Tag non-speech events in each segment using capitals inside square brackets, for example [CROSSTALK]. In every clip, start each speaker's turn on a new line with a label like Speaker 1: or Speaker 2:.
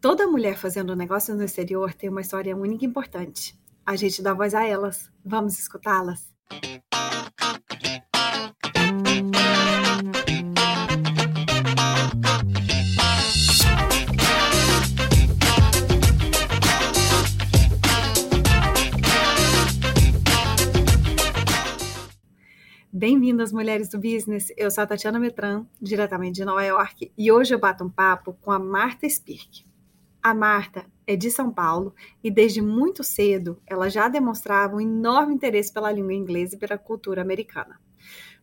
Speaker 1: Toda mulher fazendo negócios no exterior tem uma história única e importante. A gente dá voz a elas. Vamos escutá-las? Bem-vindas, mulheres do business. Eu sou a Tatiana Metran, diretamente de Nova York, e hoje eu bato um papo com a Marta Spirk. A Marta é de São Paulo e desde muito cedo ela já demonstrava um enorme interesse pela língua inglesa e pela cultura americana.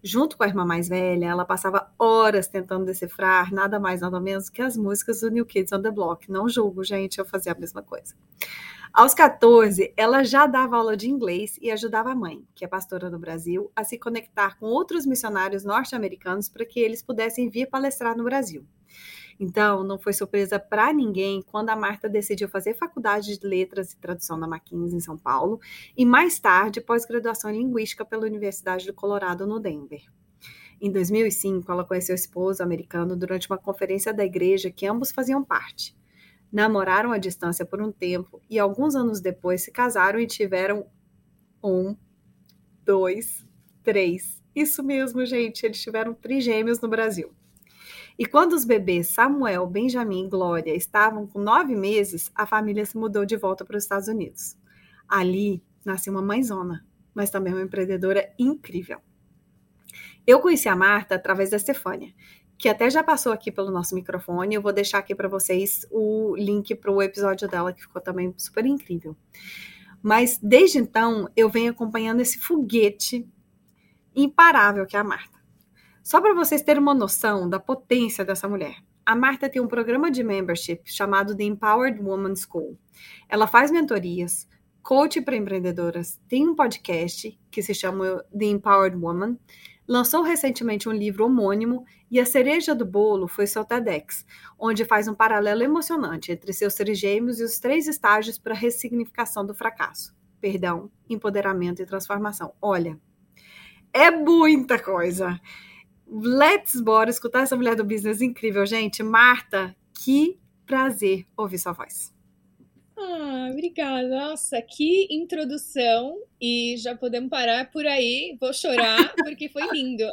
Speaker 1: Junto com a irmã mais velha, ela passava horas tentando decifrar nada mais nada menos que as músicas do New Kids on the Block. Não julgo, gente, eu fazia a mesma coisa. Aos 14, ela já dava aula de inglês e ajudava a mãe, que é pastora no Brasil, a se conectar com outros missionários norte-americanos para que eles pudessem vir palestrar no Brasil. Então, não foi surpresa para ninguém quando a Marta decidiu fazer faculdade de letras e tradução na Mackenzie, em São Paulo, e mais tarde, pós-graduação em linguística pela Universidade do Colorado, no Denver. Em 2005, ela conheceu o esposo americano durante uma conferência da igreja que ambos faziam parte. Namoraram à distância por um tempo e alguns anos depois se casaram e tiveram um, dois, três. Isso mesmo, gente, eles tiveram trigêmeos no Brasil. E quando os bebês Samuel, Benjamin e Glória estavam com nove meses, a família se mudou de volta para os Estados Unidos. Ali nasceu uma mãezona, mas também uma empreendedora incrível. Eu conheci a Marta através da Stefânia, que até já passou aqui pelo nosso microfone. Eu vou deixar aqui para vocês o link para o episódio dela, que ficou também super incrível. Mas desde então, eu venho acompanhando esse foguete imparável que é a Marta. Só para vocês terem uma noção da potência dessa mulher. A Marta tem um programa de membership chamado The Empowered Woman School. Ela faz mentorias, coach para empreendedoras, tem um podcast que se chama The Empowered Woman, lançou recentemente um livro homônimo e a cereja do bolo foi seu TEDx, onde faz um paralelo emocionante entre seus trigêmeos e os três estágios para a ressignificação do fracasso: perdão, empoderamento e transformação. Olha, é muita coisa. Let's bora escutar essa mulher do business incrível, gente. Marta, que prazer ouvir sua voz.
Speaker 2: Ah, obrigada. Nossa, que introdução. E já podemos parar por aí. Vou chorar, [LAUGHS] porque foi lindo.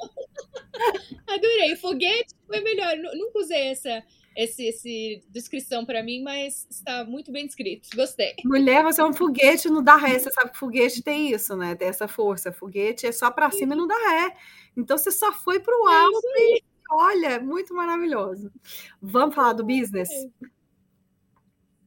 Speaker 2: Adorei. Foguete foi melhor. Nunca usei essa, esse, esse descrição para mim, mas está muito bem descrito. Gostei.
Speaker 1: Mulher, você é um foguete, não dá ré. Você sabe que foguete tem isso, né? Tem essa força. Foguete é só para cima e não dá ré. Então você só foi para o é alto olha, muito maravilhoso. Vamos falar do business?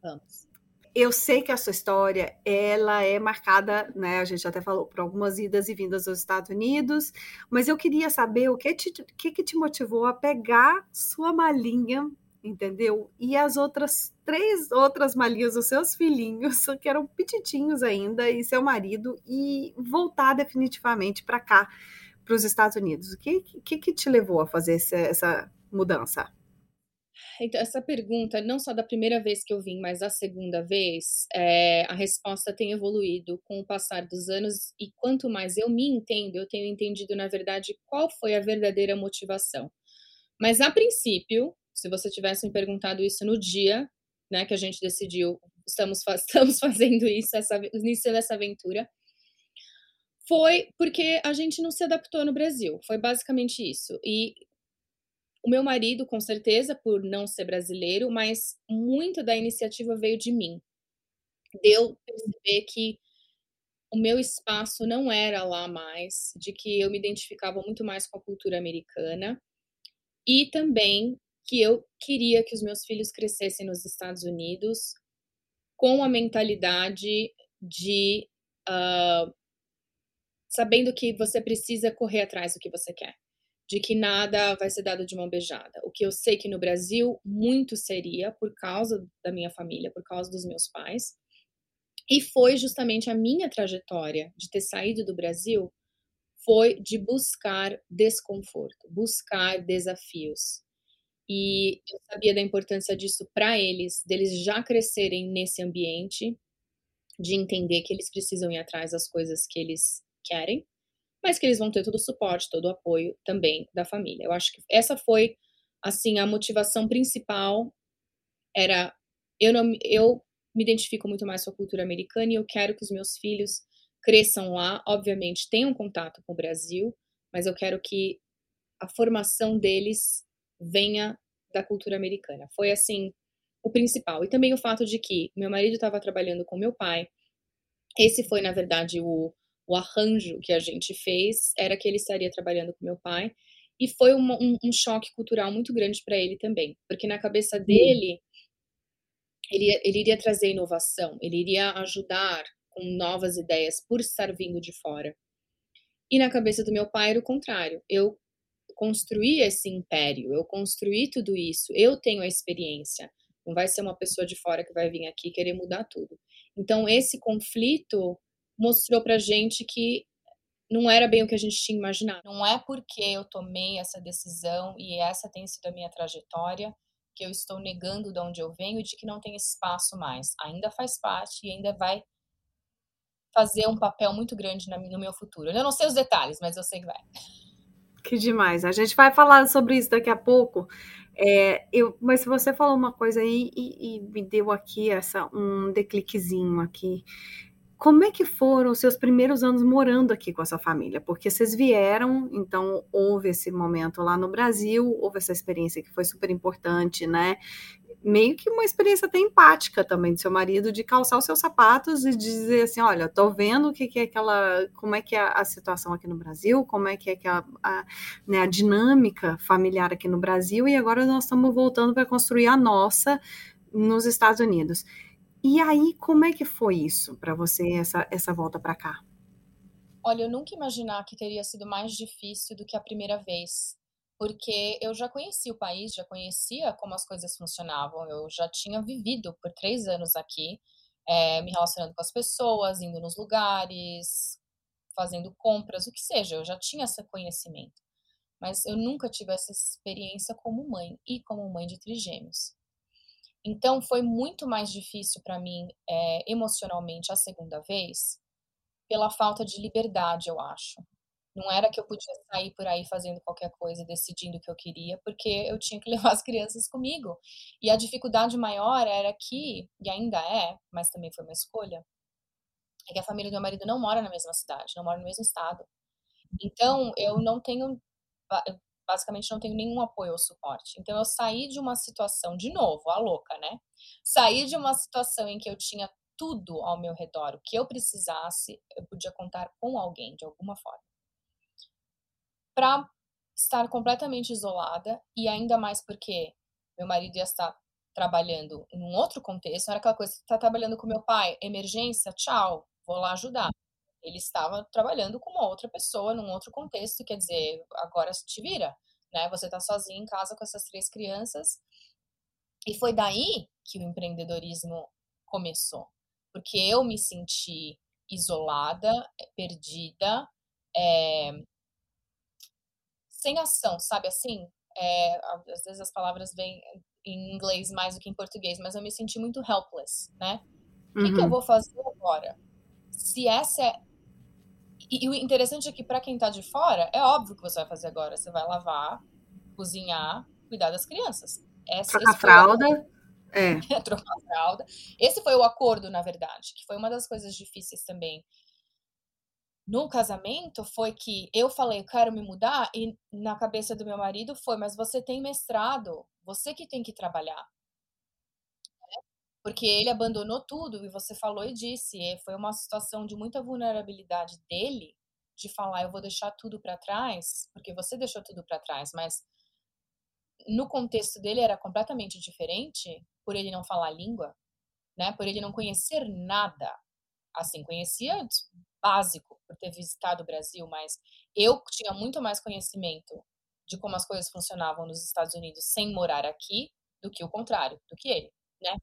Speaker 2: Vamos.
Speaker 1: Eu sei que a sua história ela é marcada, né? A gente até falou por algumas idas e vindas aos Estados Unidos, mas eu queria saber o que te, que, que te motivou a pegar sua malinha entendeu? E as outras três outras malinhas dos seus filhinhos, [LAUGHS] que eram petitinhos ainda, e seu marido, e voltar definitivamente para cá, para os Estados Unidos? O que, que, que te levou a fazer essa, essa mudança?
Speaker 2: Então, essa pergunta, não só da primeira vez que eu vim, mas da segunda vez, é, a resposta tem evoluído com o passar dos anos, e quanto mais eu me entendo, eu tenho entendido, na verdade, qual foi a verdadeira motivação. Mas, a princípio, se você tivesse me perguntado isso no dia né, que a gente decidiu, estamos, [LAUGHS] estamos fazendo isso, essa, início dessa aventura, foi porque a gente não se adaptou no Brasil. Foi basicamente isso. E o meu marido, com certeza, por não ser brasileiro, mas muito da iniciativa veio de mim. Deu perceber que o meu espaço não era lá mais, de que eu me identificava muito mais com a cultura americana e também que eu queria que os meus filhos crescessem nos Estados Unidos com a mentalidade de uh, sabendo que você precisa correr atrás do que você quer, de que nada vai ser dado de mão beijada. O que eu sei que no Brasil muito seria por causa da minha família, por causa dos meus pais. E foi justamente a minha trajetória de ter saído do Brasil foi de buscar desconforto, buscar desafios. E eu sabia da importância disso para eles, deles já crescerem nesse ambiente, de entender que eles precisam ir atrás das coisas que eles querem, mas que eles vão ter todo o suporte, todo o apoio também da família. Eu acho que essa foi, assim, a motivação principal era Eu não, eu me identifico muito mais com a cultura americana e eu quero que os meus filhos cresçam lá, obviamente tenham contato com o Brasil, mas eu quero que a formação deles venha da cultura americana. Foi assim o principal. E também o fato de que meu marido estava trabalhando com meu pai. Esse foi, na verdade, o, o arranjo que a gente fez, era que ele estaria trabalhando com meu pai. E foi uma, um, um, choque cultural muito grande para ele também, porque na cabeça dele, ele, ele iria trazer inovação, ele iria ajudar com novas ideias por estar vindo de fora. E na cabeça do meu pai era o contrário. Eu construí esse império, eu construí tudo isso, eu tenho a experiência. Não vai ser uma pessoa de fora que vai vir aqui querer mudar tudo. Então, esse conflito mostrou pra gente que não era bem o que a gente tinha imaginado. Não é porque eu tomei essa decisão e essa tem sido a minha trajetória que eu estou negando de onde eu venho e de que não tem espaço mais. Ainda faz parte e ainda vai fazer um papel muito grande no meu futuro. Eu não sei os detalhes, mas eu sei que vai.
Speaker 1: Que demais. A gente vai falar sobre isso daqui a pouco. É, eu, mas você falou uma coisa aí e, e, me deu aqui essa um decliquezinho aqui. Como é que foram os seus primeiros anos morando aqui com a sua família? Porque vocês vieram, então houve esse momento lá no Brasil, houve essa experiência que foi super importante, né? Meio que uma experiência até empática também do seu marido de calçar os seus sapatos e dizer assim, olha, tô vendo o que, que é aquela, como é que é a situação aqui no Brasil, como é que é que a, a, né, a dinâmica familiar aqui no Brasil e agora nós estamos voltando para construir a nossa nos Estados Unidos. E aí, como é que foi isso para você, essa, essa volta para cá?
Speaker 2: Olha, eu nunca imaginar que teria sido mais difícil do que a primeira vez, porque eu já conhecia o país, já conhecia como as coisas funcionavam, eu já tinha vivido por três anos aqui, é, me relacionando com as pessoas, indo nos lugares, fazendo compras, o que seja, eu já tinha esse conhecimento. Mas eu nunca tive essa experiência como mãe e como mãe de trigêmeos. Então, foi muito mais difícil para mim, é, emocionalmente, a segunda vez, pela falta de liberdade, eu acho. Não era que eu podia sair por aí fazendo qualquer coisa, decidindo o que eu queria, porque eu tinha que [LAUGHS] levar as crianças comigo. E a dificuldade maior era que, e ainda é, mas também foi uma escolha, é que a família do meu marido não mora na mesma cidade, não mora no mesmo estado. Então, eu não tenho basicamente não tenho nenhum apoio ou suporte. Então eu saí de uma situação, de novo, a louca, né? Saí de uma situação em que eu tinha tudo ao meu redor, o que eu precisasse, eu podia contar com alguém de alguma forma. Para estar completamente isolada e ainda mais porque meu marido ia estar trabalhando em um outro contexto, era aquela coisa, está trabalhando com meu pai, emergência, tchau, vou lá ajudar ele estava trabalhando com uma outra pessoa num outro contexto, quer dizer, agora te vira, né? Você está sozinho em casa com essas três crianças. E foi daí que o empreendedorismo começou, porque eu me senti isolada, perdida, é, sem ação, sabe assim? É, às vezes as palavras vêm em inglês mais do que em português, mas eu me senti muito helpless, né? O que, que eu uhum. vou fazer agora? Se essa é e, e o interessante é que para quem tá de fora, é óbvio que você vai fazer agora. Você vai lavar, cozinhar, cuidar das crianças.
Speaker 1: Essa, Trocar fralda. É. [LAUGHS]
Speaker 2: Trocar fralda. Esse foi o acordo, na verdade, que foi uma das coisas difíceis também. No casamento foi que eu falei, eu quero me mudar, e na cabeça do meu marido foi, mas você tem mestrado, você que tem que trabalhar porque ele abandonou tudo e você falou e disse, foi uma situação de muita vulnerabilidade dele de falar eu vou deixar tudo para trás, porque você deixou tudo para trás, mas no contexto dele era completamente diferente, por ele não falar a língua, né? Por ele não conhecer nada. Assim, conhecia básico por ter visitado o Brasil, mas eu tinha muito mais conhecimento de como as coisas funcionavam nos Estados Unidos sem morar aqui do que o contrário, do que ele, né?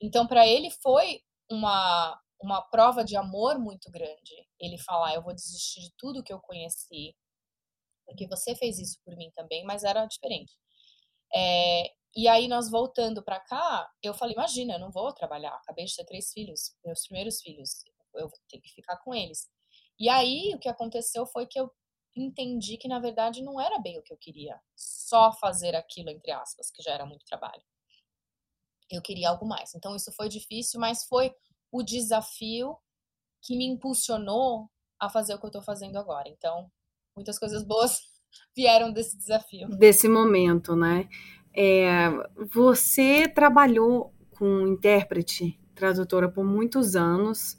Speaker 2: Então, para ele foi uma, uma prova de amor muito grande. Ele falar: eu vou desistir de tudo que eu conheci, porque você fez isso por mim também, mas era diferente. É, e aí, nós voltando para cá, eu falei: imagina, eu não vou trabalhar. Acabei de ter três filhos, meus primeiros filhos, eu vou ter que ficar com eles. E aí, o que aconteceu foi que eu entendi que, na verdade, não era bem o que eu queria, só fazer aquilo, entre aspas, que já era muito trabalho eu queria algo mais. Então isso foi difícil, mas foi o desafio que me impulsionou a fazer o que eu estou fazendo agora. Então, muitas coisas boas [LAUGHS] vieram desse desafio.
Speaker 1: Desse momento, né? É, você trabalhou com intérprete, tradutora por muitos anos.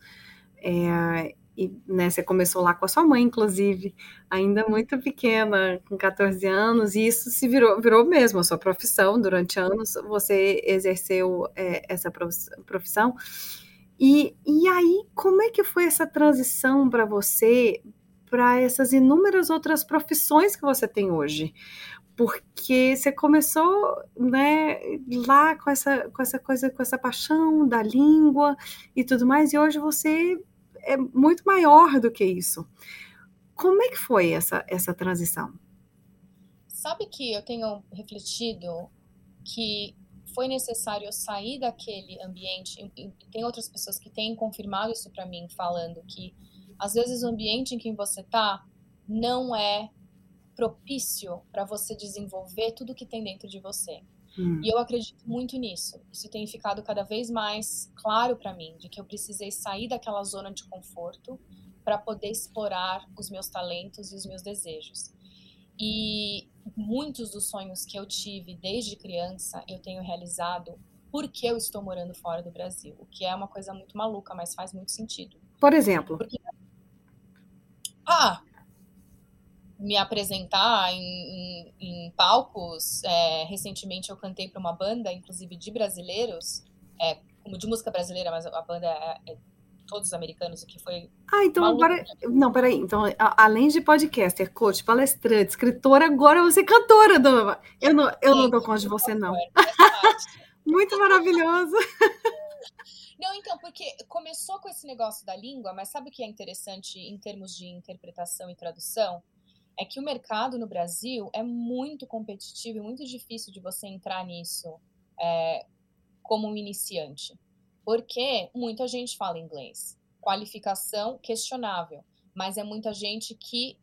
Speaker 1: É, e né, você começou lá com a sua mãe, inclusive, ainda muito pequena, com 14 anos, e isso se virou, virou mesmo a sua profissão durante anos. Você exerceu é, essa profissão. E, e aí, como é que foi essa transição para você para essas inúmeras outras profissões que você tem hoje? Porque você começou, né, lá com essa, com essa coisa, com essa paixão da língua e tudo mais, e hoje você é muito maior do que isso. Como é que foi essa, essa transição?
Speaker 2: Sabe que eu tenho refletido que foi necessário eu sair daquele ambiente. E tem outras pessoas que têm confirmado isso para mim, falando que às vezes o ambiente em que você tá não é propício para você desenvolver tudo que tem dentro de você. Hum. E eu acredito muito nisso. Isso tem ficado cada vez mais claro para mim, de que eu precisei sair daquela zona de conforto para poder explorar os meus talentos e os meus desejos. E muitos dos sonhos que eu tive desde criança eu tenho realizado porque eu estou morando fora do Brasil, o que é uma coisa muito maluca, mas faz muito sentido.
Speaker 1: Por exemplo? Porque...
Speaker 2: Ah, me apresentar em, em, em palcos. É, recentemente eu cantei para uma banda, inclusive de brasileiros, é, como de música brasileira, mas a banda é, é todos americanos, o que foi.
Speaker 1: Ah, então agora. Não, peraí. Então, além de podcaster, coach, palestrante, escritora, agora você é cantora, dona. Eu não, eu Sim, não dou conta de você, não. [LAUGHS] Muito maravilhoso. [LAUGHS]
Speaker 2: Não, então, porque começou com esse negócio da língua, mas sabe o que é interessante em termos de interpretação e tradução? É que o mercado no Brasil é muito competitivo e muito difícil de você entrar nisso é, como um iniciante. Porque muita gente fala inglês. Qualificação questionável, mas é muita gente que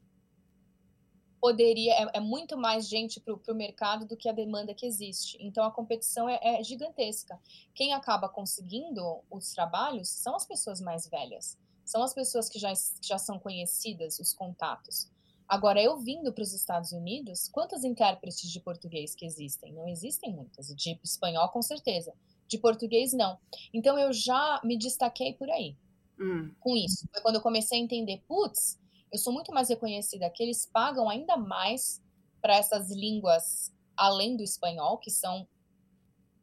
Speaker 2: poderia, é, é muito mais gente para o mercado do que a demanda que existe. Então a competição é, é gigantesca. Quem acaba conseguindo os trabalhos são as pessoas mais velhas, são as pessoas que já, já são conhecidas, os contatos. Agora, eu vindo para os Estados Unidos, quantas intérpretes de português que existem? Não existem muitas. De espanhol, com certeza de português não. Então eu já me destaquei por aí hum. com isso. Foi quando eu comecei a entender, putz, eu sou muito mais reconhecida que eles pagam ainda mais para essas línguas além do espanhol, que são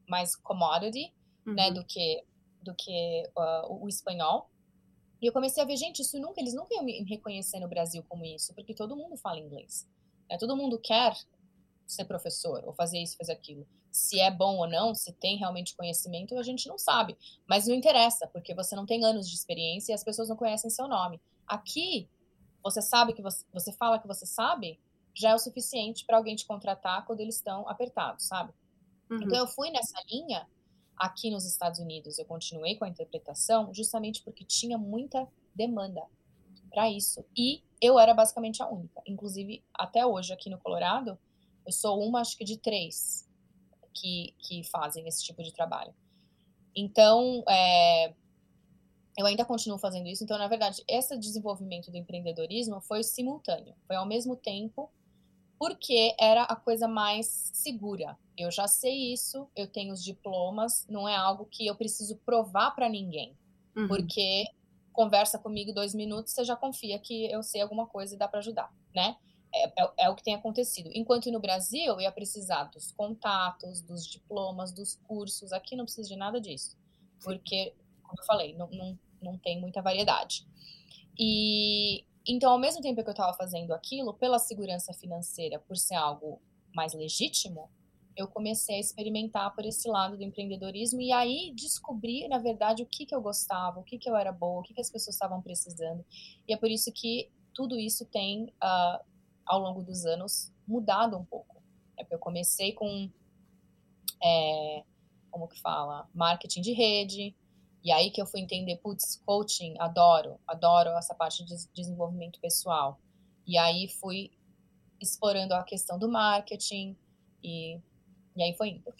Speaker 2: mais commodity, né, uhum. né, do que do que uh, o espanhol. E eu comecei a ver, gente, isso nunca, eles nunca iam me reconhecer no Brasil como isso, porque todo mundo fala inglês. Né? Todo mundo quer ser professor, ou fazer isso, fazer aquilo. Se é bom ou não, se tem realmente conhecimento, a gente não sabe. Mas não interessa, porque você não tem anos de experiência e as pessoas não conhecem seu nome. Aqui, você sabe que você, você fala que você sabe, já é o suficiente para alguém te contratar quando eles estão apertados, sabe? Uhum. Então eu fui nessa linha aqui nos Estados Unidos. Eu continuei com a interpretação justamente porque tinha muita demanda para isso. E eu era basicamente a única. Inclusive, até hoje aqui no Colorado, eu sou uma, acho que de três que, que fazem esse tipo de trabalho. Então, é, eu ainda continuo fazendo isso. Então, na verdade, esse desenvolvimento do empreendedorismo foi simultâneo, foi ao mesmo tempo, porque era a coisa mais segura. Eu já sei isso, eu tenho os diplomas, não é algo que eu preciso provar para ninguém, uhum. porque conversa comigo dois minutos, você já confia que eu sei alguma coisa e dá para ajudar, né? É, é, é, o que tem acontecido. Enquanto no Brasil eu ia precisar dos contatos, dos diplomas, dos cursos. Aqui não precisa de nada disso. Porque, como eu falei, não, não, não tem muita variedade. E então, ao mesmo tempo que eu estava fazendo aquilo, pela segurança financeira, por ser algo mais legítimo, eu comecei a experimentar por esse lado do empreendedorismo e aí descobri, na verdade, o que, que eu gostava, o que, que eu era boa, o que, que as pessoas estavam precisando. E é por isso que tudo isso tem uh, ao longo dos anos mudado um pouco. É eu comecei com, é, como que fala, marketing de rede, e aí que eu fui entender, putz, coaching, adoro, adoro essa parte de desenvolvimento pessoal. E aí fui explorando a questão do marketing e, e aí foi indo.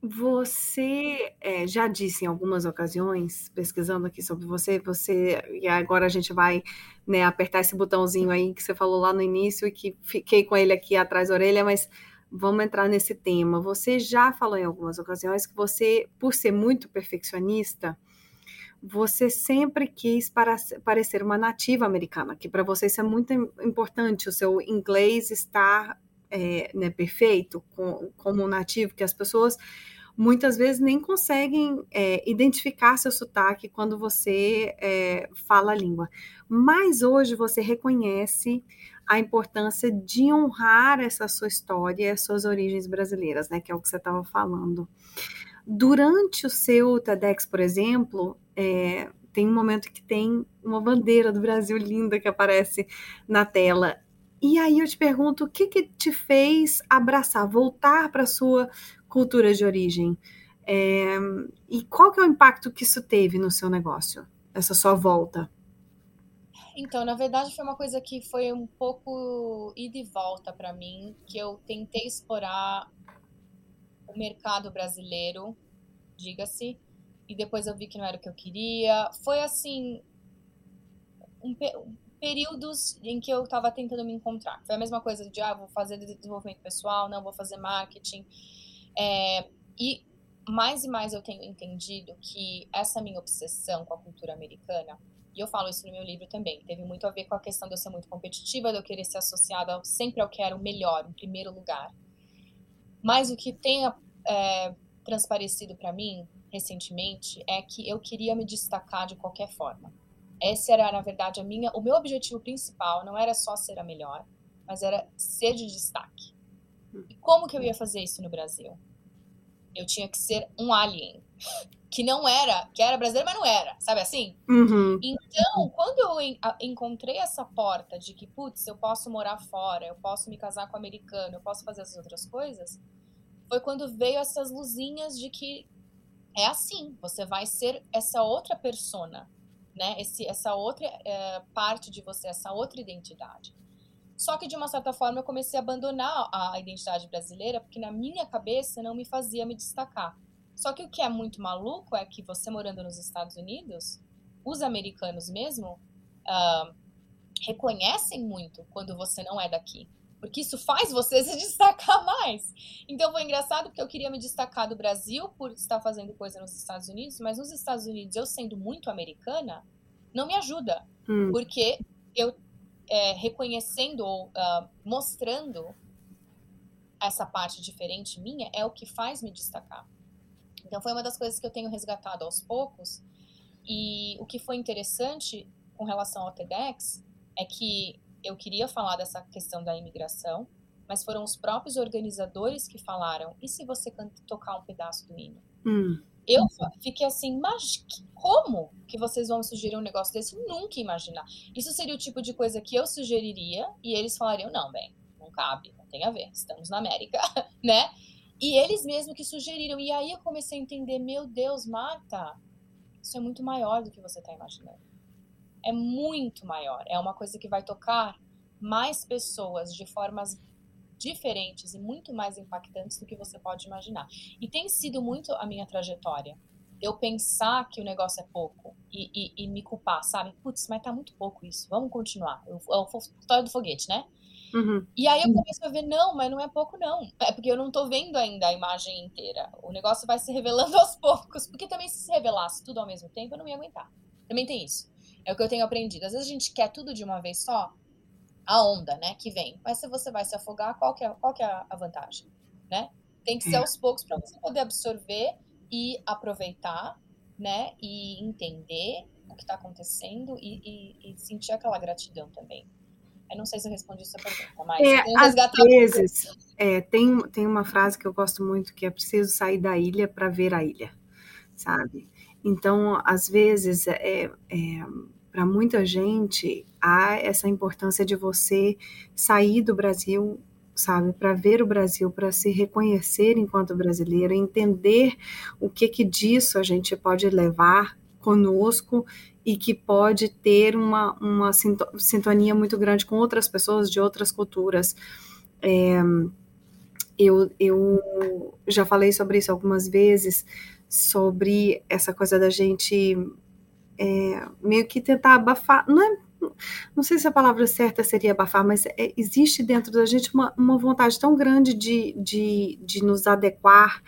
Speaker 1: Você é, já disse em algumas ocasiões, pesquisando aqui sobre você, você e agora a gente vai né, apertar esse botãozinho aí que você falou lá no início e que fiquei com ele aqui atrás da orelha, mas vamos entrar nesse tema. Você já falou em algumas ocasiões que você, por ser muito perfeccionista, você sempre quis parecer uma nativa americana, que para você isso é muito importante, o seu inglês estar é, né, perfeito com, como nativo, que as pessoas muitas vezes nem conseguem é, identificar seu sotaque quando você é, fala a língua. Mas hoje você reconhece a importância de honrar essa sua história, as suas origens brasileiras, né? Que é o que você estava falando. Durante o seu TEDx, por exemplo, é, tem um momento que tem uma bandeira do Brasil linda que aparece na tela. E aí eu te pergunto, o que, que te fez abraçar, voltar para a sua cultura de origem? É, e qual que é o impacto que isso teve no seu negócio, essa sua volta?
Speaker 2: Então, na verdade, foi uma coisa que foi um pouco ida e volta para mim, que eu tentei explorar o mercado brasileiro, diga-se, e depois eu vi que não era o que eu queria. Foi assim, um, períodos em que eu estava tentando me encontrar. Foi a mesma coisa de, ah, vou fazer desenvolvimento pessoal, não vou fazer marketing. É, e mais e mais eu tenho entendido que essa minha obsessão com a cultura americana, e eu falo isso no meu livro também, teve muito a ver com a questão de eu ser muito competitiva, de eu querer ser associada sempre ao que era o melhor, em primeiro lugar. Mas o que tem é, transparecido para mim recentemente é que eu queria me destacar de qualquer forma. Esse era, na verdade, a minha, o meu objetivo principal não era só ser a melhor, mas era ser de destaque. E como que eu ia fazer isso no Brasil? Eu tinha que ser um alien, que não era, que era brasileiro, mas não era, sabe assim?
Speaker 1: Uhum.
Speaker 2: Então, quando eu encontrei essa porta de que, putz, eu posso morar fora, eu posso me casar com um americano, eu posso fazer essas outras coisas, foi quando veio essas luzinhas de que é assim, você vai ser essa outra persona, né? Esse, essa outra é, parte de você, essa outra identidade. Só que de uma certa forma eu comecei a abandonar a identidade brasileira porque na minha cabeça não me fazia me destacar. Só que o que é muito maluco é que você morando nos Estados Unidos, os americanos mesmo uh, reconhecem muito quando você não é daqui. Porque isso faz você [LAUGHS] se destacar mais. Então foi engraçado porque eu queria me destacar do Brasil por estar fazendo coisa nos Estados Unidos, mas nos Estados Unidos, eu sendo muito americana, não me ajuda. Hum. Porque eu é, reconhecendo ou uh, mostrando essa parte diferente minha é o que faz me destacar. Então foi uma das coisas que eu tenho resgatado aos poucos. E o que foi interessante com relação ao TEDx é que eu queria falar dessa questão da imigração, mas foram os próprios organizadores que falaram: e se você tocar um pedaço do hino?
Speaker 1: Hum.
Speaker 2: Eu fiquei assim, mas como que vocês vão sugerir um negócio desse? Nunca imaginar. Isso seria o tipo de coisa que eu sugeriria e eles falariam: não, bem, não cabe, não tem a ver, estamos na América, [LAUGHS] né? E eles mesmos que sugeriram. E aí eu comecei a entender: meu Deus, Marta, isso é muito maior do que você está imaginando é muito maior. É uma coisa que vai tocar mais pessoas de formas diferentes e muito mais impactantes do que você pode imaginar. E tem sido muito a minha trajetória. Eu pensar que o negócio é pouco e, e, e me culpar, sabe? Putz, mas tá muito pouco isso, vamos continuar. É o história do foguete, né?
Speaker 1: Uhum.
Speaker 2: E aí eu começo a ver, não, mas não é pouco, não. É porque eu não tô vendo ainda a imagem inteira. O negócio vai se revelando [LAUGHS] aos poucos. Porque também se se revelasse tudo ao mesmo tempo, eu não ia aguentar. Também tem isso. É o que eu tenho aprendido. Às vezes a gente quer tudo de uma vez só, a onda, né, que vem. Mas se você vai se afogar, qual que é, qual que é a vantagem, né? Tem que ser aos poucos para você poder absorver e aproveitar, né, e entender o que está acontecendo e, e, e, sentir aquela gratidão também. Eu não sei se eu respondi essa pergunta, mas
Speaker 1: é, às vezes é, tem, tem uma frase que eu gosto muito que é preciso sair da ilha para ver a ilha, sabe? Então, às vezes, é, é para muita gente, há essa importância de você sair do Brasil, sabe, para ver o Brasil, para se reconhecer enquanto brasileiro, entender o que que disso a gente pode levar conosco e que pode ter uma, uma sintonia muito grande com outras pessoas de outras culturas. É, Eu, eu já falei sobre isso algumas vezes, sobre essa coisa da gente é, meio que tentar abafar, não é não sei se a palavra certa seria abafar, mas é, existe dentro da gente uma, uma vontade tão grande de, de, de nos adequar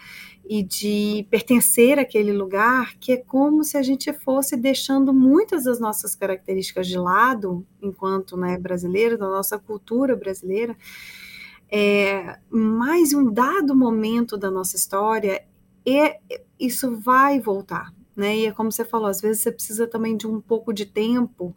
Speaker 1: e de pertencer àquele lugar que é como se a gente fosse deixando muitas das nossas características de lado, enquanto né, brasileiro, da nossa cultura brasileira. É, mas em um dado momento da nossa história, é, isso vai voltar né? E é como você falou, às vezes você precisa também de um pouco de tempo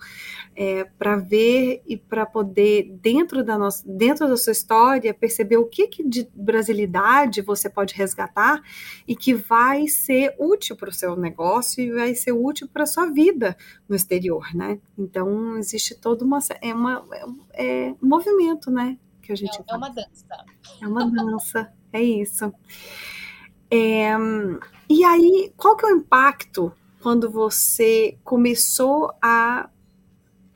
Speaker 1: é, para ver e para poder, dentro da, nossa, dentro da sua história, perceber o que, que de brasilidade você pode resgatar e que vai ser útil para o seu negócio e vai ser útil para a sua vida no exterior, né? Então, existe uma... É, uma, é, é um movimento, né? Que a gente
Speaker 2: é, é uma dança.
Speaker 1: É uma dança, é isso. É, e aí, qual que é o impacto quando você começou a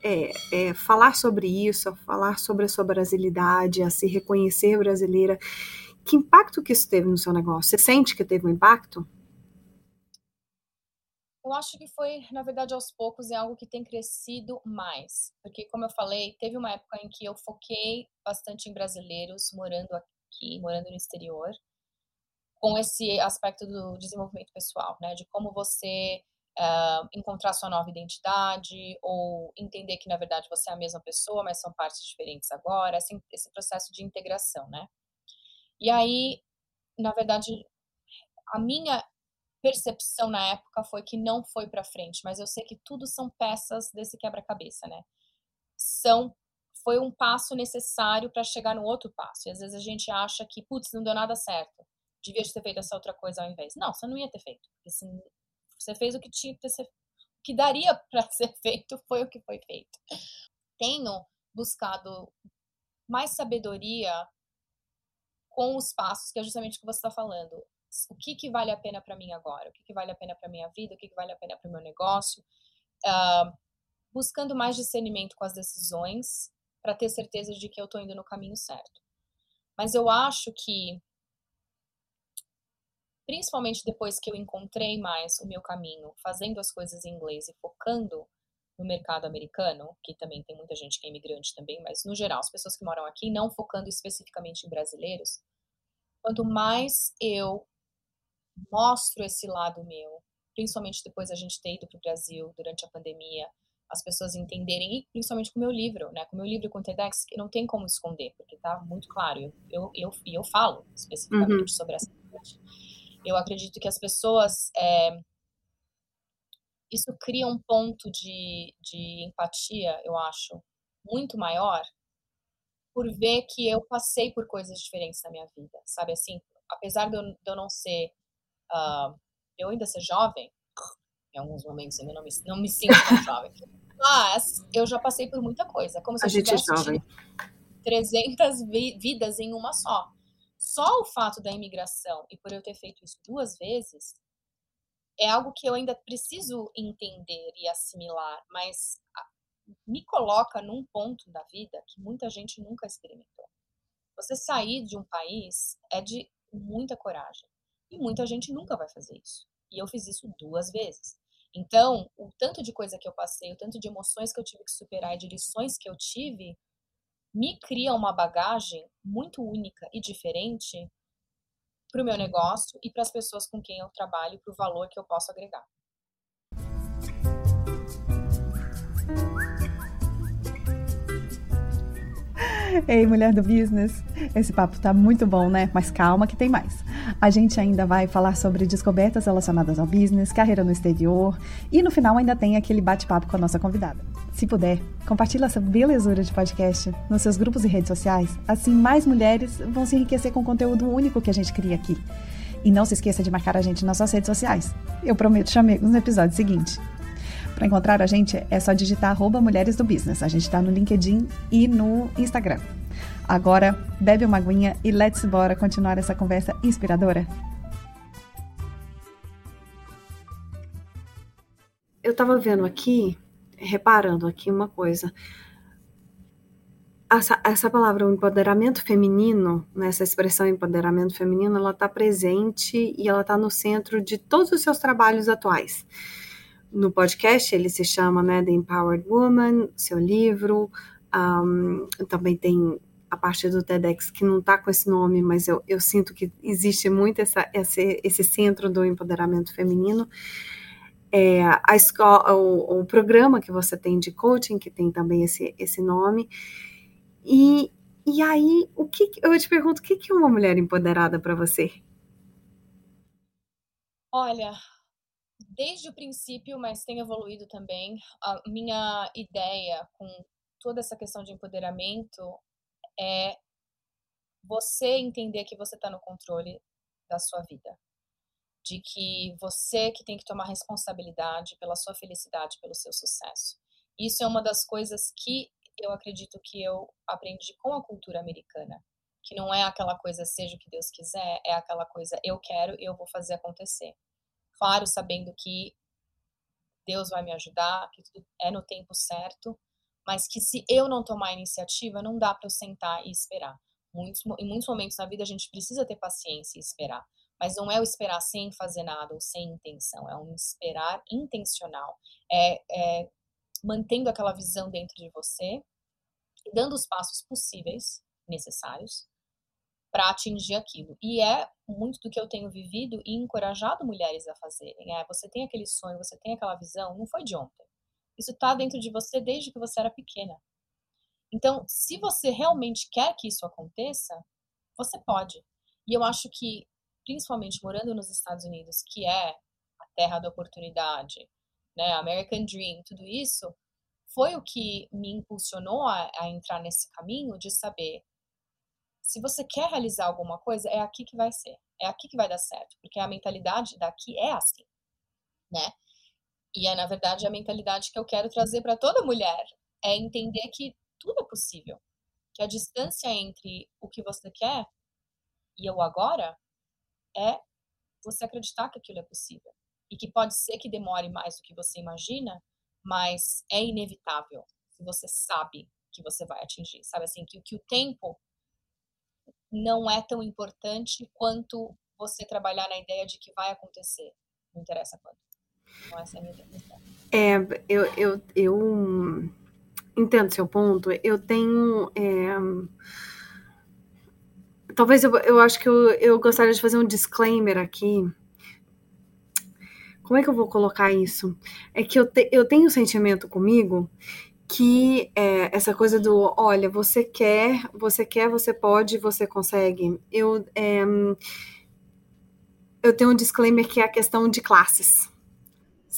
Speaker 1: é, é, falar sobre isso, a falar sobre a sua brasilidade, a se reconhecer brasileira? Que impacto que isso teve no seu negócio? Você sente que teve um impacto?
Speaker 2: Eu acho que foi, na verdade, aos poucos, é algo que tem crescido mais. Porque, como eu falei, teve uma época em que eu foquei bastante em brasileiros morando aqui, morando no exterior com esse aspecto do desenvolvimento pessoal, né? De como você uh, encontrar sua nova identidade ou entender que, na verdade, você é a mesma pessoa, mas são partes diferentes agora, esse, esse processo de integração, né? E aí, na verdade, a minha percepção na época foi que não foi para frente, mas eu sei que tudo são peças desse quebra-cabeça, né? São foi um passo necessário para chegar no outro passo. E às vezes a gente acha que, putz, não deu nada certo devia ter feito essa outra coisa ao invés. Não, você não ia ter feito. Você fez o que tinha que ser, o que daria [LAUGHS] para ser feito foi o que foi feito. Tenho buscado mais sabedoria com os passos, que é justamente o que você está falando. O que, que vale a pena para mim agora? O que, que vale a pena para minha vida? O que, que vale a pena para o meu negócio? Uh, buscando mais discernimento com as decisões para ter certeza de que eu estou indo no caminho certo. Mas eu acho que principalmente depois que eu encontrei mais o meu caminho, fazendo as coisas em inglês e focando no mercado americano, que também tem muita gente que é imigrante também, mas no geral, as pessoas que moram aqui, não focando especificamente em brasileiros, quanto mais eu mostro esse lado meu, principalmente depois da gente ter ido para o Brasil durante a pandemia, as pessoas entenderem, e principalmente com o meu livro, né? Com o meu livro com o TEDx, que não tem como esconder, porque tá muito claro, eu, eu, eu, eu falo especificamente uhum. sobre essa parte. Eu acredito que as pessoas. É, isso cria um ponto de, de empatia, eu acho, muito maior, por ver que eu passei por coisas diferentes na minha vida, sabe? Assim, apesar de eu, de eu não ser. Uh, eu ainda ser jovem, em alguns momentos ainda não me, não me sinto tão jovem. Mas eu já passei por muita coisa, como se
Speaker 1: a
Speaker 2: eu
Speaker 1: tivesse é
Speaker 2: 300 vi vidas em uma só. Só o fato da imigração e por eu ter feito isso duas vezes é algo que eu ainda preciso entender e assimilar, mas me coloca num ponto da vida que muita gente nunca experimentou. Você sair de um país é de muita coragem e muita gente nunca vai fazer isso. E eu fiz isso duas vezes. Então, o tanto de coisa que eu passei, o tanto de emoções que eu tive que superar e de lições que eu tive, me cria uma bagagem muito única e diferente para o meu negócio e para as pessoas com quem eu trabalho e para o valor que eu posso agregar. [LAUGHS]
Speaker 3: Ei, mulher do business, esse papo tá muito bom, né? Mas calma que tem mais. A gente ainda vai falar sobre descobertas relacionadas ao business, carreira no exterior e no final ainda tem aquele bate-papo com a nossa convidada. Se puder, compartilhe essa belezura de podcast nos seus grupos e redes sociais, assim mais mulheres vão se enriquecer com o conteúdo único que a gente cria aqui. E não se esqueça de marcar a gente nas suas redes sociais. Eu prometo chamegos no episódio seguinte. Para encontrar a gente é só digitar arroba Mulheres do Business. A gente está no LinkedIn e no Instagram. Agora, bebe uma aguinha e let's bora continuar essa conversa inspiradora.
Speaker 1: Eu estava vendo aqui, reparando aqui uma coisa. essa, essa palavra, o empoderamento feminino, né, essa expressão empoderamento feminino, ela está presente e ela está no centro de todos os seus trabalhos atuais. No podcast, ele se chama né, The Empowered Woman, seu livro, um, também tem a parte do TEDx que não está com esse nome, mas eu, eu sinto que existe muito essa, esse, esse centro do empoderamento feminino. É, a escola, o, o, programa que você tem de coaching, que tem também esse, esse nome. E, e aí, o que eu te pergunto, o que é uma mulher empoderada para você?
Speaker 2: Olha, desde o princípio, mas tem evoluído também. A minha ideia com toda essa questão de empoderamento é você entender que você está no controle da sua vida. De que você que tem que tomar responsabilidade pela sua felicidade, pelo seu sucesso. Isso é uma das coisas que eu acredito que eu aprendi com a cultura americana. Que não é aquela coisa seja o que Deus quiser, é aquela coisa eu quero e eu vou fazer acontecer. Claro, sabendo que Deus vai me ajudar, que tudo é no tempo certo, mas que se eu não tomar iniciativa, não dá para eu sentar e esperar. Muitos, em muitos momentos na vida a gente precisa ter paciência e esperar, mas não é o esperar sem fazer nada ou sem intenção, é um esperar intencional, é, é mantendo aquela visão dentro de você dando os passos possíveis, necessários, para atingir aquilo. E é muito do que eu tenho vivido e encorajado mulheres a fazerem. É, você tem aquele sonho, você tem aquela visão, não foi de ontem. Isso está dentro de você desde que você era pequena. Então, se você realmente quer que isso aconteça, você pode. E eu acho que, principalmente morando nos Estados Unidos, que é a terra da oportunidade, né, American Dream, tudo isso, foi o que me impulsionou a, a entrar nesse caminho de saber se você quer realizar alguma coisa, é aqui que vai ser, é aqui que vai dar certo, porque a mentalidade daqui é assim, né? E é, na verdade, a mentalidade que eu quero trazer para toda mulher. É entender que tudo é possível. Que a distância entre o que você quer e o agora é você acreditar que aquilo é possível. E que pode ser que demore mais do que você imagina, mas é inevitável você sabe que você vai atingir. Sabe assim, que, que o tempo não é tão importante quanto você trabalhar na ideia de que vai acontecer. Não interessa quando. Então, essa é a minha. É,
Speaker 1: eu, eu, eu entendo seu ponto. Eu tenho. É, talvez eu, eu acho que eu, eu gostaria de fazer um disclaimer aqui. Como é que eu vou colocar isso? É que eu, te, eu tenho um sentimento comigo que é, essa coisa do olha, você quer, você quer, você pode, você consegue. Eu, é, eu tenho um disclaimer que é a questão de classes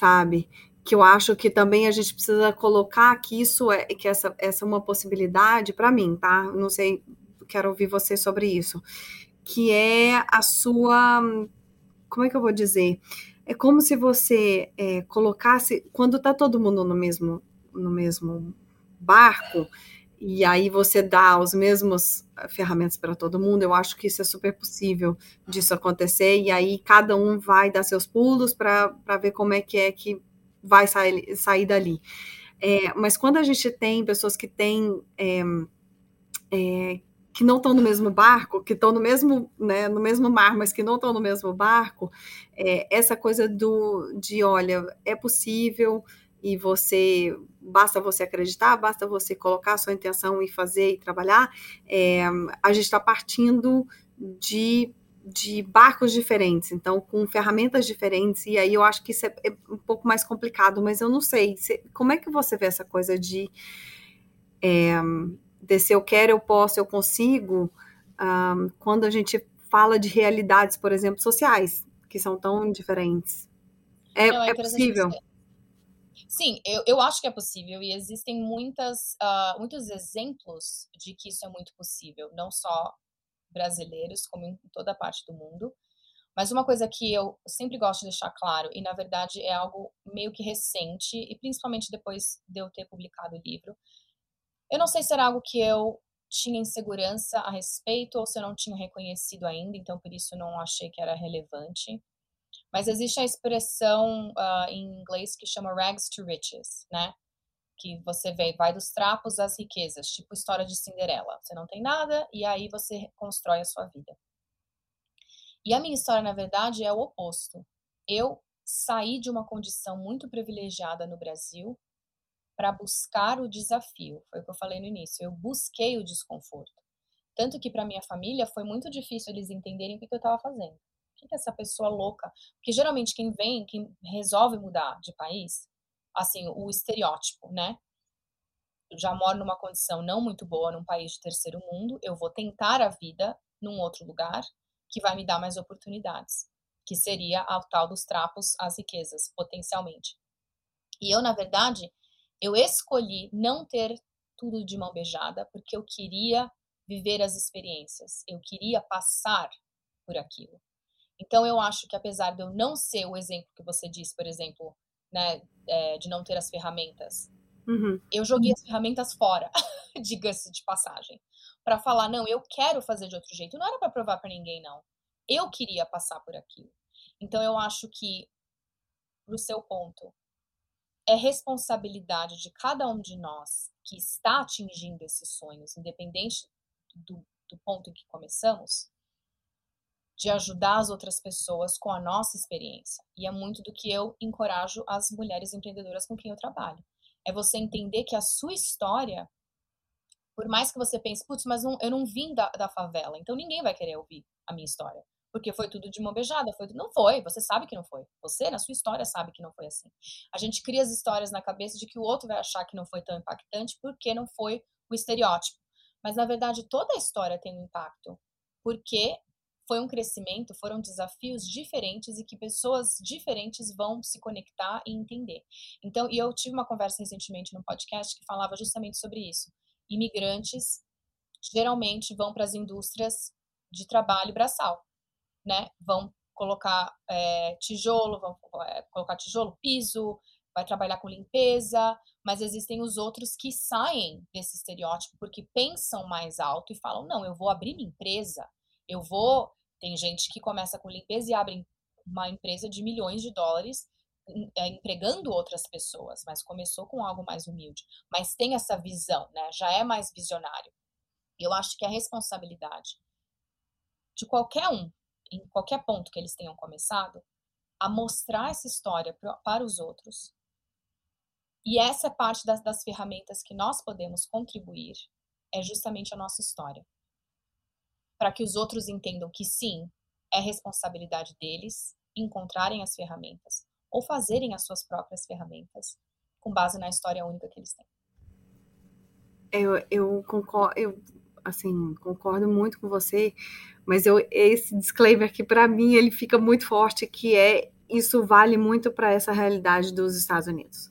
Speaker 1: sabe? Que eu acho que também a gente precisa colocar que isso é que essa, essa é uma possibilidade para mim, tá? Não sei, quero ouvir você sobre isso. Que é a sua. Como é que eu vou dizer? É como se você é, colocasse. Quando tá todo mundo no mesmo, no mesmo barco, e aí você dá os mesmos eh, ferramentas para todo mundo, eu acho que isso é super possível disso acontecer, e aí cada um vai dar seus pulos para ver como é que é que vai sair, sair dali. É, mas quando a gente tem pessoas que têm é, é, que não estão no mesmo barco, que estão no mesmo, né, no mesmo mar, mas que não estão no mesmo barco, essa coisa do de olha, é possível, e você basta você acreditar, basta você colocar a sua intenção e fazer e trabalhar, é, a gente está partindo de, de barcos diferentes, então com ferramentas diferentes, e aí eu acho que isso é, é um pouco mais complicado, mas eu não sei, se, como é que você vê essa coisa de é, desse eu quero, eu posso, eu consigo, um, quando a gente fala de realidades, por exemplo, sociais, que são tão diferentes. É, é possível.
Speaker 2: Sim, eu, eu acho que é possível e existem muitas, uh, muitos exemplos de que isso é muito possível, não só brasileiros, como em toda parte do mundo. Mas uma coisa que eu sempre gosto de deixar claro, e na verdade é algo meio que recente, e principalmente depois de eu ter publicado o livro, eu não sei se era algo que eu tinha insegurança a respeito ou se eu não tinha reconhecido ainda, então por isso não achei que era relevante. Mas existe a expressão uh, em inglês que chama rags to riches, né? que você vê, vai dos trapos às riquezas, tipo história de Cinderela. Você não tem nada e aí você constrói a sua vida. E a minha história, na verdade, é o oposto. Eu saí de uma condição muito privilegiada no Brasil para buscar o desafio. Foi o que eu falei no início. Eu busquei o desconforto. Tanto que para minha família foi muito difícil eles entenderem o que, que eu estava fazendo. Que é essa pessoa louca? Porque geralmente quem vem, quem resolve mudar de país, assim, o estereótipo, né? Eu já moro numa condição não muito boa num país de terceiro mundo, eu vou tentar a vida num outro lugar que vai me dar mais oportunidades, que seria a tal dos trapos às riquezas, potencialmente. E eu, na verdade, eu escolhi não ter tudo de mão beijada, porque eu queria viver as experiências, eu queria passar por aquilo. Então, eu acho que apesar de eu não ser o exemplo que você disse, por exemplo, né, é, de não ter as ferramentas. Uhum. Eu joguei as ferramentas fora, [LAUGHS] diga-se de passagem, para falar não, eu quero fazer de outro jeito. Não era para provar para ninguém não. Eu queria passar por aquilo. Então eu acho que pro seu ponto é responsabilidade de cada um de nós que está atingindo esses sonhos, independente do, do ponto em que começamos, de ajudar as outras pessoas com a nossa experiência. E é muito do que eu encorajo as mulheres empreendedoras com quem eu trabalho. É você entender que a sua história, por mais que você pense, putz, mas não, eu não vim da, da favela, então ninguém vai querer ouvir a minha história. Porque foi tudo de mão beijada, foi Não foi, você sabe que não foi. Você, na sua história, sabe que não foi assim. A gente cria as histórias na cabeça de que o outro vai achar que não foi tão impactante porque não foi o estereótipo. Mas, na verdade, toda a história tem um impacto. Porque foi um crescimento, foram desafios diferentes e que pessoas diferentes vão se conectar e entender. Então, e eu tive uma conversa recentemente no podcast que falava justamente sobre isso. Imigrantes geralmente vão para as indústrias de trabalho braçal, né? Vão colocar é, tijolo, vão é, colocar tijolo, piso, vai trabalhar com limpeza, mas existem os outros que saem desse estereótipo porque pensam mais alto e falam: não, eu vou abrir minha empresa, eu vou tem gente que começa com limpeza e abre uma empresa de milhões de dólares é, empregando outras pessoas, mas começou com algo mais humilde. Mas tem essa visão, né? Já é mais visionário. Eu acho que a responsabilidade de qualquer um, em qualquer ponto que eles tenham começado, a mostrar essa história para os outros. E essa é parte das, das ferramentas que nós podemos contribuir, é justamente a nossa história para que os outros entendam que sim, é responsabilidade deles encontrarem as ferramentas ou fazerem as suas próprias ferramentas com base na história única que eles têm.
Speaker 1: Eu, eu concordo, eu assim concordo muito com você, mas eu esse disclaimer aqui para mim ele fica muito forte que é isso vale muito para essa realidade dos Estados Unidos,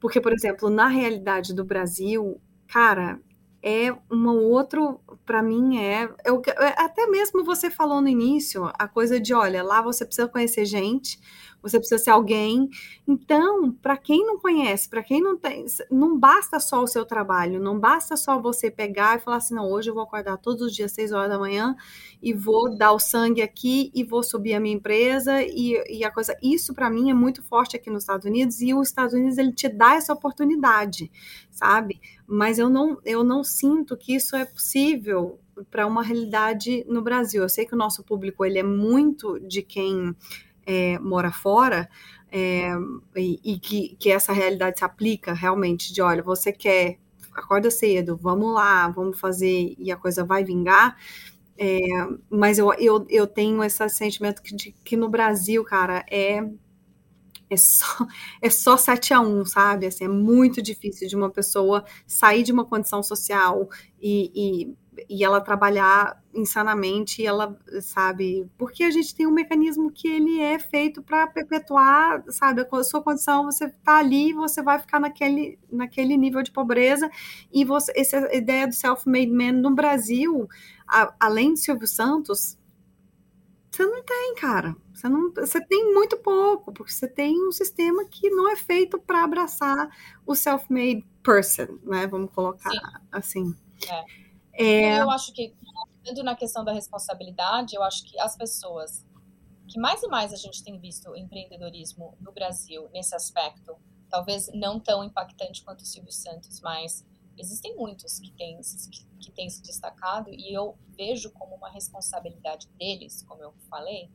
Speaker 1: porque por exemplo na realidade do Brasil, cara, é uma outro para mim é, eu, é, até mesmo você falou no início a coisa de olha lá você precisa conhecer gente você precisa ser alguém. Então, para quem não conhece, para quem não tem, não basta só o seu trabalho, não basta só você pegar e falar assim, não, hoje eu vou acordar todos os dias, seis horas da manhã, e vou dar o sangue aqui e vou subir a minha empresa e, e a coisa. Isso para mim é muito forte aqui nos Estados Unidos e os Estados Unidos ele te dá essa oportunidade, sabe? Mas eu não, eu não sinto que isso é possível para uma realidade no Brasil. Eu sei que o nosso público ele é muito de quem é, mora fora, é, e, e que, que essa realidade se aplica realmente de, olha, você quer, acorda cedo, vamos lá, vamos fazer, e a coisa vai vingar, é, mas eu, eu, eu tenho esse sentimento que, de, que no Brasil, cara, é é só, [LAUGHS] é só 7 a 1, sabe? Assim, é muito difícil de uma pessoa sair de uma condição social e, e e ela trabalhar insanamente, e ela, sabe, porque a gente tem um mecanismo que ele é feito para perpetuar, sabe, a sua condição, você tá ali, você vai ficar naquele, naquele nível de pobreza, e você, essa ideia do self-made man no Brasil, a, além de Silvio Santos, você não tem, cara. Você, não, você tem muito pouco, porque você tem um sistema que não é feito para abraçar o self-made person, né? Vamos colocar Sim. assim.
Speaker 2: É. É... Eu acho que, tanto na questão da responsabilidade, eu acho que as pessoas que mais e mais a gente tem visto empreendedorismo no Brasil nesse aspecto talvez não tão impactante quanto o Silvio Santos, mas existem muitos que têm, que, têm se destacado e eu vejo como uma responsabilidade deles, como eu falei,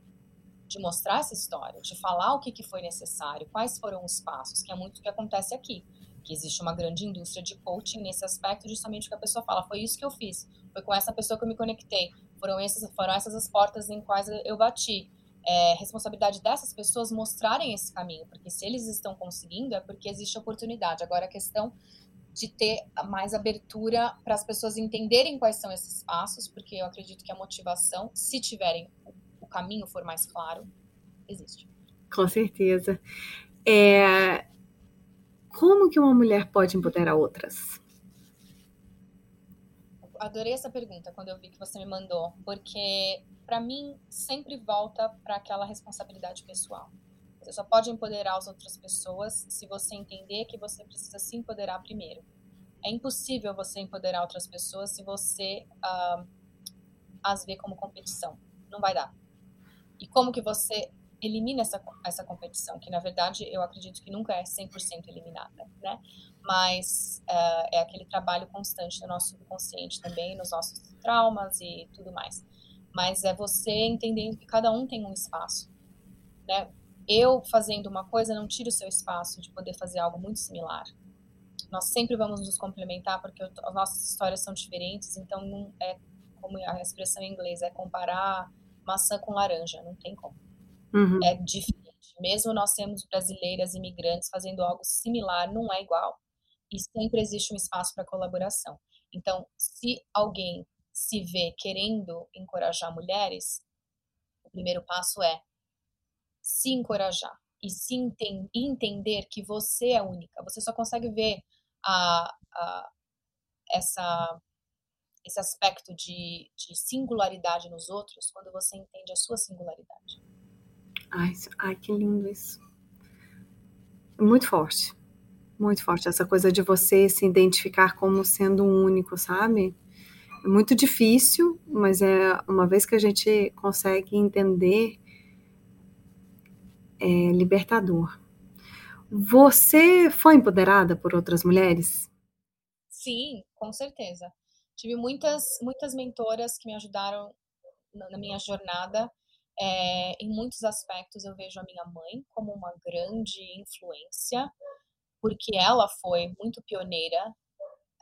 Speaker 2: de mostrar essa história, de falar o que, que foi necessário, quais foram os passos, que é muito o que acontece aqui. Que existe uma grande indústria de coaching nesse aspecto, justamente que a pessoa fala, foi isso que eu fiz, foi com essa pessoa que eu me conectei, foram, essas, foram essas as portas em quais eu bati. É responsabilidade dessas pessoas mostrarem esse caminho, porque se eles estão conseguindo é porque existe oportunidade. Agora a questão de ter mais abertura para as pessoas entenderem quais são esses passos, porque eu acredito que a motivação, se tiverem o caminho for mais claro, existe.
Speaker 1: Com certeza. É... Como que uma mulher pode empoderar outras?
Speaker 2: Adorei essa pergunta quando eu vi que você me mandou, porque para mim sempre volta para aquela responsabilidade pessoal. Você só pode empoderar as outras pessoas se você entender que você precisa se empoderar primeiro. É impossível você empoderar outras pessoas se você uh, as vê como competição. Não vai dar. E como que você elimina essa, essa competição, que na verdade eu acredito que nunca é 100% eliminada, né? Mas uh, é aquele trabalho constante no nosso subconsciente também, nos nossos traumas e tudo mais. Mas é você entendendo que cada um tem um espaço, né? Eu fazendo uma coisa não tiro o seu espaço de poder fazer algo muito similar. Nós sempre vamos nos complementar porque as nossas histórias são diferentes, então não é como a expressão em inglês é comparar maçã com laranja, não tem como. Uhum. É diferente. Mesmo nós temos brasileiras imigrantes fazendo algo similar, não é igual. E sempre existe um espaço para colaboração. Então, se alguém se vê querendo encorajar mulheres, o primeiro passo é se encorajar e se enten entender que você é única. Você só consegue ver a, a, essa esse aspecto de, de singularidade nos outros quando você entende a sua singularidade.
Speaker 1: Ai, ai, que lindo isso. Muito forte. Muito forte. Essa coisa de você se identificar como sendo único, sabe? É muito difícil, mas é uma vez que a gente consegue entender, é libertador. Você foi empoderada por outras mulheres?
Speaker 2: Sim, com certeza. Tive muitas, muitas mentoras que me ajudaram na, na minha jornada. É, em muitos aspectos, eu vejo a minha mãe como uma grande influência, porque ela foi muito pioneira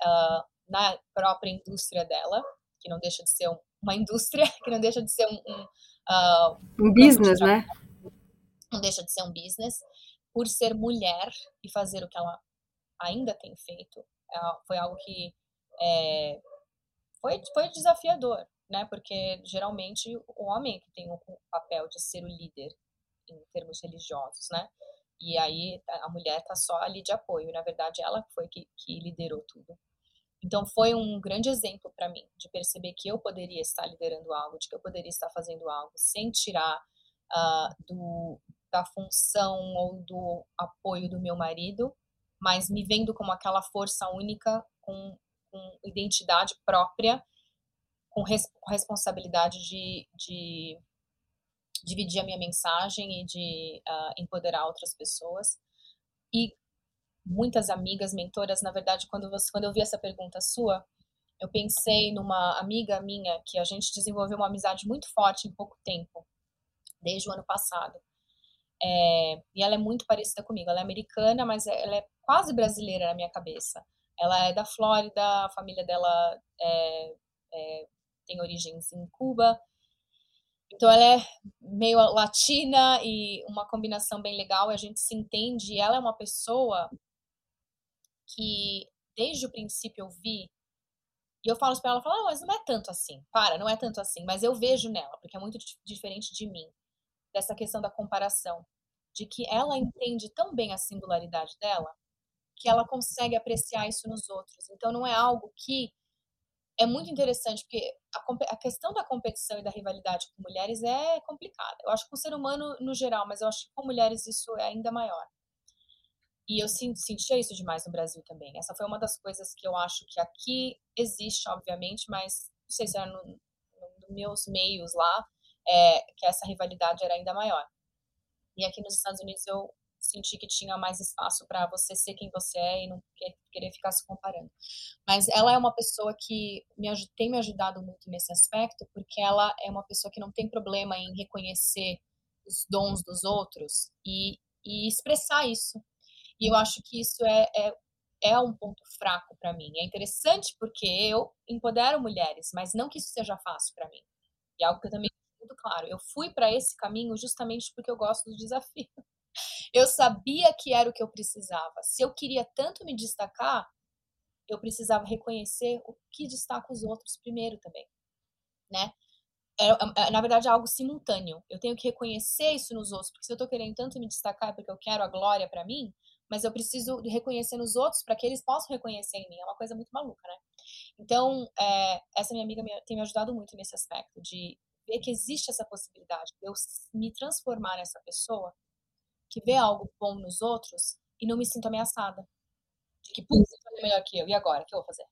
Speaker 2: uh, na própria indústria dela, que não deixa de ser um, uma indústria, [LAUGHS] que não deixa de ser um. Um, uh,
Speaker 1: um business, né?
Speaker 2: Não deixa de ser um business. Por ser mulher e fazer o que ela ainda tem feito, é, foi algo que é, foi, foi desafiador, né? Porque geralmente o homem é que tem o papel de ser o líder em termos religiosos, né? E aí a mulher tá só ali de apoio. Na verdade, ela foi que, que liderou tudo. Então foi um grande exemplo para mim de perceber que eu poderia estar liderando algo, de que eu poderia estar fazendo algo sem tirar uh, do, da função ou do apoio do meu marido, mas me vendo como aquela força única com com identidade própria, com, res, responsabilidade de, de, dividir a minha mensagem e de uh, empoderar outras pessoas. E muitas amigas, mentoras, na verdade, quando, você, quando eu vi essa pergunta sua, eu pensei numa amiga minha que a gente desenvolveu uma amizade muito forte em pouco tempo, desde o ano passado. É, e ela é muito parecida comigo. Ela é americana, mas ela é quase brasileira na minha cabeça. Ela é da Flórida, a família dela é, é, tem origens em Cuba. Então ela é meio latina e uma combinação bem legal, a gente se entende. Ela é uma pessoa que desde o princípio eu vi e eu falo para ela, falo, ah, mas não é tanto assim. Para, não é tanto assim, mas eu vejo nela, porque é muito diferente de mim, dessa questão da comparação, de que ela entende tão bem a singularidade dela que ela consegue apreciar isso nos outros. Então não é algo que é muito interessante, porque a, a, questão da competição e da rivalidade com mulheres é complicada. Eu acho que com o ser humano no geral, mas eu acho que com mulheres isso é ainda maior. E eu sentia isso demais no Brasil também. Essa foi uma das coisas que eu acho que aqui existe, obviamente, mas não sei se era nos no meus meios lá, é, que essa rivalidade era ainda maior. E aqui nos Estados Unidos eu senti que tinha mais espaço para você ser quem você é e não querer ficar se comparando. Mas ela é uma pessoa que me, tem me ajudado muito nesse aspecto, porque ela é uma pessoa que não tem problema em reconhecer os dons dos outros e, e expressar isso. E eu acho que isso é, é, é um ponto fraco para mim. É interessante porque eu empodero mulheres, mas não que isso seja fácil para mim. E é algo que eu também muito claro. Eu fui para esse caminho justamente porque eu gosto do desafio. Eu sabia que era o que eu precisava. Se eu queria tanto me destacar, eu precisava reconhecer o que destaca os outros primeiro também, né? É, é, na verdade, é algo simultâneo. Eu tenho que reconhecer isso nos outros, porque se eu estou querendo tanto me destacar é porque eu quero a glória para mim, mas eu preciso reconhecer nos outros para que eles possam reconhecer em mim. É uma coisa muito maluca, né? Então, é, essa minha amiga tem me ajudado muito nesse aspecto de ver que existe essa possibilidade de eu me transformar nessa pessoa que vê algo bom nos outros e não me sinto ameaçada. De que, putz, você é melhor que eu, e agora? O que eu vou fazer?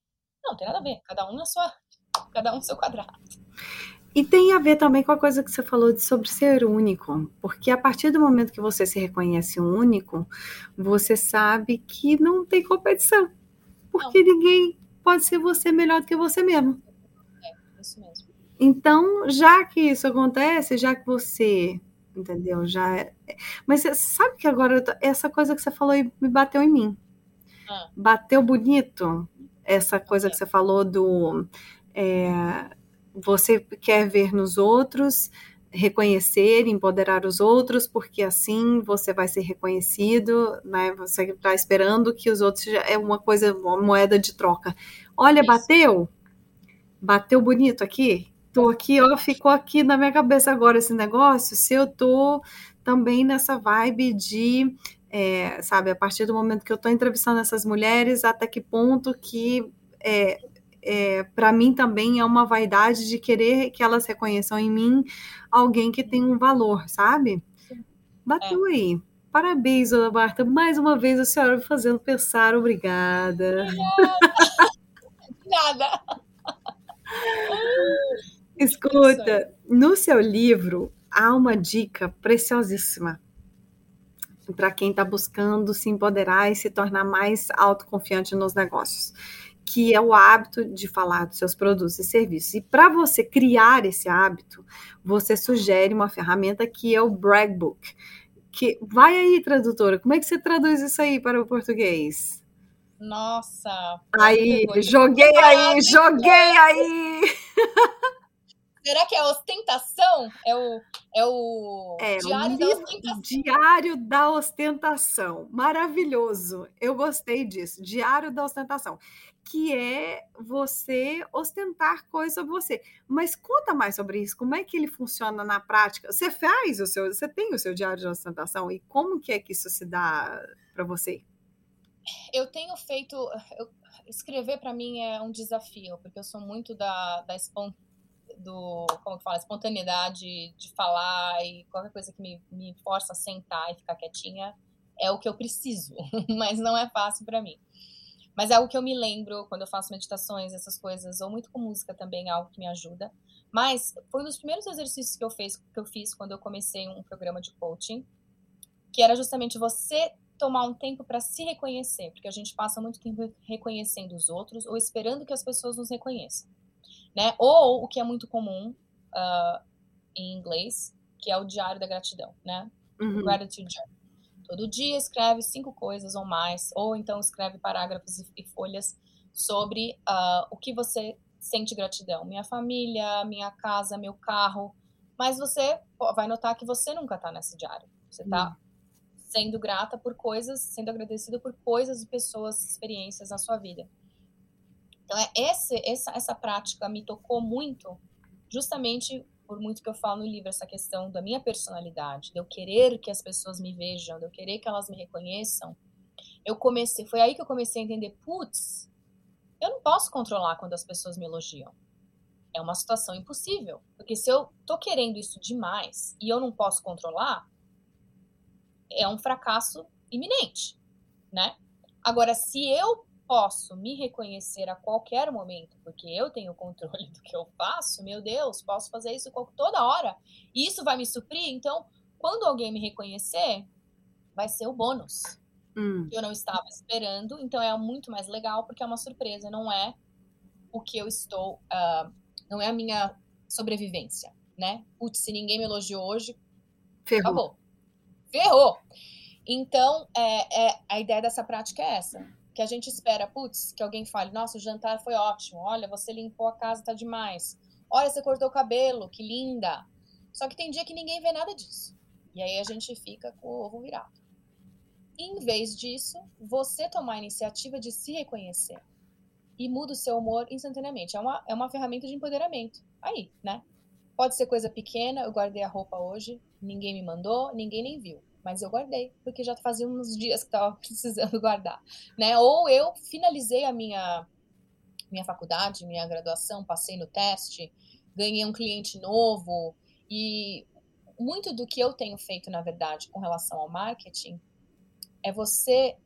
Speaker 2: Não, tem nada a ver. Cada um na sua. Cada um no seu quadrado.
Speaker 1: E tem a ver também com a coisa que você falou de sobre ser único, porque a partir do momento que você se reconhece único, você sabe que não tem competição, porque não. ninguém pode ser você melhor do que você mesmo.
Speaker 2: É, isso mesmo.
Speaker 1: Então, já que isso acontece, já que você, entendeu? Já é... Mas você sabe que agora essa coisa que você falou me bateu em mim. Ah. Bateu bonito essa coisa que você falou do é, você quer ver nos outros, reconhecer, empoderar os outros, porque assim você vai ser reconhecido, né? Você está esperando que os outros é uma coisa, uma moeda de troca. Olha, Isso. bateu, bateu bonito aqui. Tô aqui, ó, ficou aqui na minha cabeça agora esse negócio. Se eu tô também nessa vibe de, é, sabe, a partir do momento que eu tô entrevistando essas mulheres, até que ponto que é, é, para mim também é uma vaidade de querer que elas reconheçam em mim alguém que tem um valor, sabe? Bateu é. aí. Parabéns, dona Marta. Mais uma vez a senhora me fazendo pensar. Obrigada.
Speaker 2: Nada. [LAUGHS] [LAUGHS]
Speaker 1: Escuta, no seu livro há uma dica preciosíssima para quem está buscando se empoderar e se tornar mais autoconfiante nos negócios que é o hábito de falar dos seus produtos e serviços. E para você criar esse hábito, você sugere uma ferramenta que é o Brag Book. Que vai aí, tradutora, como é que você traduz isso aí para o português?
Speaker 2: Nossa!
Speaker 1: Aí, joguei aí, joguei [LAUGHS] aí!
Speaker 2: Será que é ostentação? É o, é o
Speaker 1: é, Diário da Ostentação. Diário da Ostentação. Maravilhoso. Eu gostei disso. Diário da Ostentação. Que é você ostentar coisas sobre você. Mas conta mais sobre isso. Como é que ele funciona na prática? Você faz o seu, você tem o seu diário de ostentação e como que é que isso se dá para você?
Speaker 2: Eu tenho feito, eu, escrever para mim é um desafio, porque eu sou muito da, da espontânea do, como que fala, espontaneidade de falar e qualquer coisa que me, me força a sentar e ficar quietinha é o que eu preciso, [LAUGHS] mas não é fácil para mim. Mas é algo que eu me lembro quando eu faço meditações, essas coisas, ou muito com música também, é algo que me ajuda. Mas foi um dos primeiros exercícios que eu, fiz, que eu fiz quando eu comecei um programa de coaching, que era justamente você tomar um tempo para se reconhecer, porque a gente passa muito tempo reconhecendo os outros ou esperando que as pessoas nos reconheçam né? Ou o que é muito comum uh, em inglês, que é o diário da gratidão, né? Uhum. Gratitude Journal. Todo dia escreve cinco coisas ou mais, ou então escreve parágrafos e, folhas sobre uh, o que você sente gratidão. Minha família, minha casa, meu carro. Mas você vai notar que você nunca está nesse diário. Você está uhum. sendo grata por coisas, sendo agradecido por coisas e pessoas, experiências na sua vida. Então, é esse, essa, essa prática me tocou muito, justamente por muito que eu falo no livro, essa questão da minha personalidade, de eu querer que as pessoas me vejam, de eu querer que elas me reconheçam. Eu comecei, foi aí que eu comecei a entender, putz, eu não posso controlar quando as pessoas me elogiam. É uma situação impossível, porque se eu tô querendo isso demais e eu não posso controlar, é um fracasso iminente, né? Agora, se eu posso me reconhecer a qualquer momento, porque eu tenho controle [LAUGHS] do que eu faço, meu Deus, posso fazer isso toda hora. E isso vai me suprir. Então, quando alguém me reconhecer, vai ser o bônus.
Speaker 1: Hum.
Speaker 2: Eu não estava esperando, então é muito mais legal porque é uma surpresa, não é o que eu estou, uh, não é a minha sobrevivência, né? Putz, se ninguém me elogiou hoje,
Speaker 1: Ferrou.
Speaker 2: acabou. Ferrou! Então, é, é, a ideia dessa prática é essa. Que a gente espera, putz, que alguém fale, nossa, o jantar foi ótimo, olha, você limpou a casa, tá demais. Olha, você cortou o cabelo, que linda. Só que tem dia que ninguém vê nada disso. E aí a gente fica com o ovo virado. Em vez disso, você tomar a iniciativa de se reconhecer e muda o seu humor instantaneamente. É uma, é uma ferramenta de empoderamento. Aí, né? Pode ser coisa pequena, eu guardei a roupa hoje, ninguém me mandou, ninguém nem viu. Mas eu guardei, porque já fazia uns dias que estava [LAUGHS] precisando guardar, né? Ou eu finalizei a minha minha faculdade, minha graduação, passei no teste, ganhei um cliente novo e muito do que eu tenho feito, na verdade, com relação ao marketing é você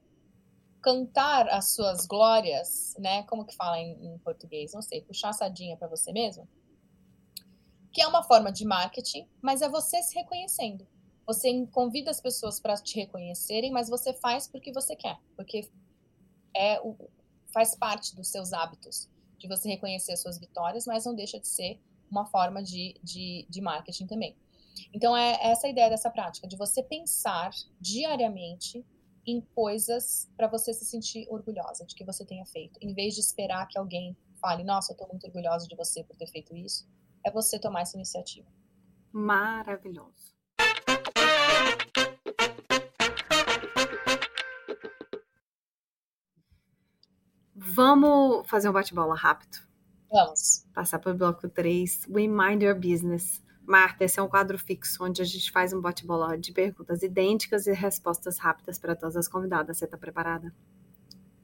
Speaker 2: cantar as suas glórias, né? Como que fala em, em português? Não sei, puxar a sardinha para você mesmo. Que é uma forma de marketing, mas é você se reconhecendo. Você convida as pessoas para te reconhecerem, mas você faz porque você quer, porque é o, faz parte dos seus hábitos de você reconhecer as suas vitórias, mas não deixa de ser uma forma de, de, de marketing também. Então, é essa a ideia dessa prática, de você pensar diariamente em coisas para você se sentir orgulhosa de que você tenha feito, em vez de esperar que alguém fale, nossa, eu estou muito orgulhosa de você por ter feito isso, é você tomar essa iniciativa.
Speaker 1: Maravilhoso. Vamos fazer um bate-bola rápido.
Speaker 2: Vamos.
Speaker 1: Passar para o bloco 3. We Mind Your Business. Marta, esse é um quadro fixo onde a gente faz um bate-bola de perguntas idênticas e respostas rápidas para todas as convidadas. Você está preparada?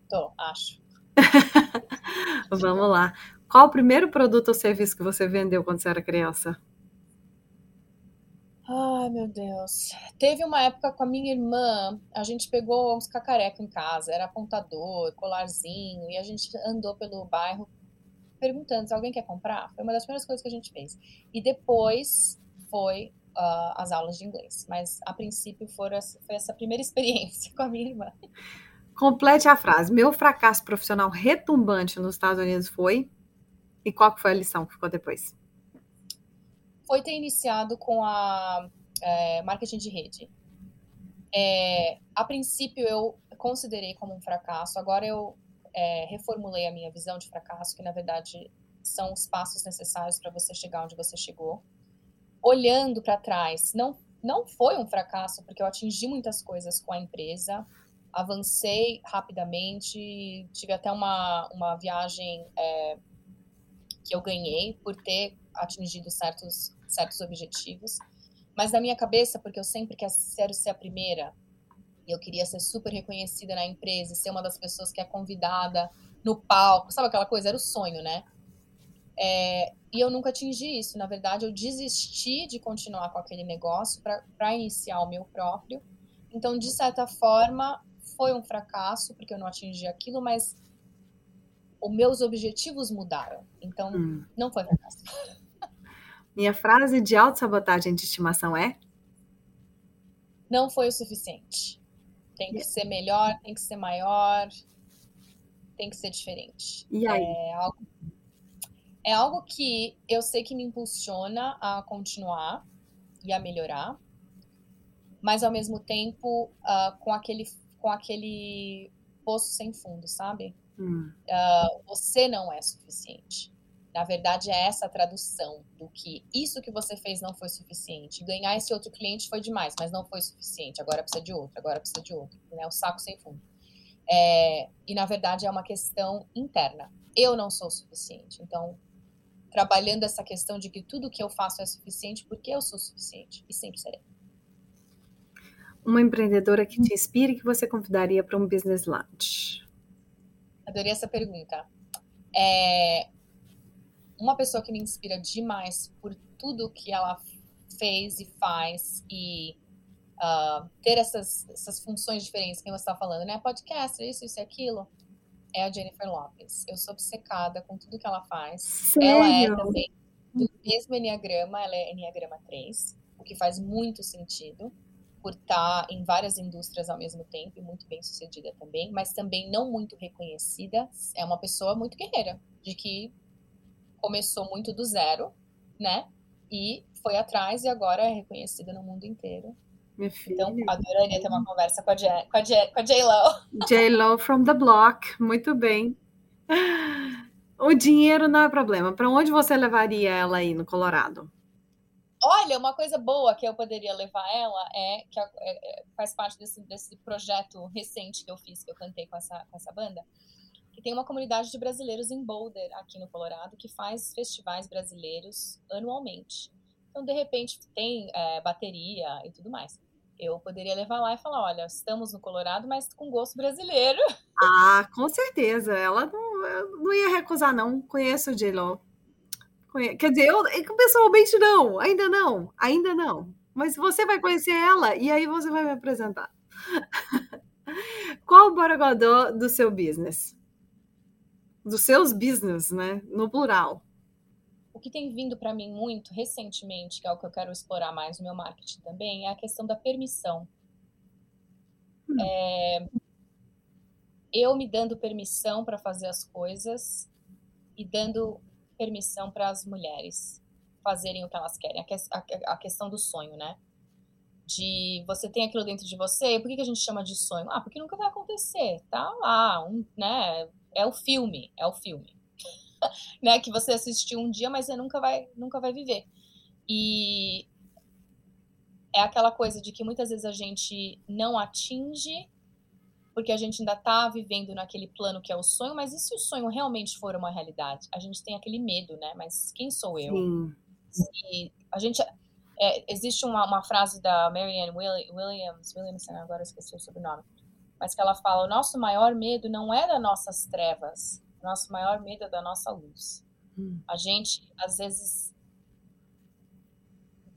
Speaker 2: Tô, acho. [LAUGHS]
Speaker 1: Vamos lá. Qual o primeiro produto ou serviço que você vendeu quando você era criança?
Speaker 2: Ai, meu Deus. Teve uma época com a minha irmã, a gente pegou uns cacarecos em casa, era apontador, colarzinho, e a gente andou pelo bairro perguntando se alguém quer comprar. Foi uma das primeiras coisas que a gente fez. E depois foi uh, as aulas de inglês. Mas a princípio foram, foi essa primeira [LAUGHS] experiência com a minha irmã.
Speaker 1: Complete a frase. Meu fracasso profissional retumbante nos Estados Unidos foi. E qual foi a lição que ficou depois?
Speaker 2: Foi ter iniciado com a é, marketing de rede. É, a princípio eu considerei como um fracasso. Agora eu é, reformulei a minha visão de fracasso, que na verdade são os passos necessários para você chegar onde você chegou. Olhando para trás, não, não foi um fracasso, porque eu atingi muitas coisas com a empresa, avancei rapidamente, tive até uma, uma viagem é, que eu ganhei por ter atingido certos, certos objetivos. Mas na minha cabeça, porque eu sempre quero ser a primeira, e eu queria ser super reconhecida na empresa, ser uma das pessoas que é convidada no palco, sabe aquela coisa? Era o sonho, né? É, e eu nunca atingi isso. Na verdade, eu desisti de continuar com aquele negócio para iniciar o meu próprio. Então, de certa forma, foi um fracasso, porque eu não atingi aquilo, mas os meus objetivos mudaram. Então, hum. não foi fracasso. [LAUGHS]
Speaker 1: Minha frase de autossabotagem de estimação é?
Speaker 2: Não foi o suficiente. Tem que ser melhor, tem que ser maior, tem que ser diferente.
Speaker 1: E aí?
Speaker 2: É algo, é algo que eu sei que me impulsiona a continuar e a melhorar, mas ao mesmo tempo uh, com aquele com aquele poço sem fundo, sabe?
Speaker 1: Hum.
Speaker 2: Uh, você não é suficiente. Na verdade, é essa a tradução do que isso que você fez não foi suficiente. Ganhar esse outro cliente foi demais, mas não foi suficiente. Agora precisa de outro, agora precisa de outro. Né? O saco sem fundo. É, e, na verdade, é uma questão interna. Eu não sou suficiente. Então, trabalhando essa questão de que tudo que eu faço é suficiente porque eu sou suficiente e sempre serei.
Speaker 1: Uma empreendedora que te inspire que você convidaria para um business lunch?
Speaker 2: Adorei essa pergunta. É, uma pessoa que me inspira demais por tudo que ela fez e faz e uh, ter essas, essas funções diferentes que você está falando, né? Podcast, isso, isso e aquilo, é a Jennifer Lopez. Eu sou obcecada com tudo que ela faz.
Speaker 1: Sério?
Speaker 2: Ela é também do mesmo Enneagrama, ela é Enneagrama 3, o que faz muito sentido. por estar em várias indústrias ao mesmo tempo e muito bem sucedida também, mas também não muito reconhecida. É uma pessoa muito guerreira, de que começou muito do zero, né? E foi atrás e agora é reconhecida no mundo inteiro. Então, adoraria ter uma conversa com a, J, com a, J, com a J-Lo. [LAUGHS]
Speaker 1: J-Lo from the block, muito bem. O dinheiro não é problema. Para onde você levaria ela aí no Colorado?
Speaker 2: Olha, uma coisa boa que eu poderia levar ela é que é, é, faz parte desse, desse projeto recente que eu fiz, que eu cantei com essa, com essa banda, que tem uma comunidade de brasileiros em Boulder, aqui no Colorado, que faz festivais brasileiros anualmente. Então, de repente, tem é, bateria e tudo mais. Eu poderia levar lá e falar: olha, estamos no Colorado, mas com gosto brasileiro. [LAUGHS]
Speaker 1: Ah, com certeza. Ela não, não ia recusar, não. Conheço o J-Lo. Quer dizer, eu pessoalmente não, ainda não, ainda não. Mas você vai conhecer ela e aí você vai me apresentar. [LAUGHS] Qual o borogodó do seu business? Dos seus business, né? No plural.
Speaker 2: O que tem vindo para mim muito recentemente, que é o que eu quero explorar mais no meu marketing também, é a questão da permissão. Hum. É, eu me dando permissão para fazer as coisas e dando permissão para as mulheres fazerem o que elas querem. A, a, a, questão do sonho, né? De você tem aquilo dentro de você, por que, que a gente chama de sonho? Ah, porque nunca vai acontecer. Tá lá, um, né? É o filme, é o filme. [LAUGHS] né? Que você assistiu um dia, mas você nunca vai, nunca vai viver. E é aquela coisa de que muitas vezes a gente não atinge porque a gente ainda está vivendo naquele plano que é o sonho, mas e se o sonho realmente for uma realidade? A gente tem aquele medo, né? Mas quem sou eu? A gente é, existe uma, uma, frase da Marianne Williams, Williamson, agora esqueci o sobrenome, mas que ela fala: o nosso maior medo não é das nossas trevas, o nosso maior medo é da nossa luz. Hum. A gente, às vezes,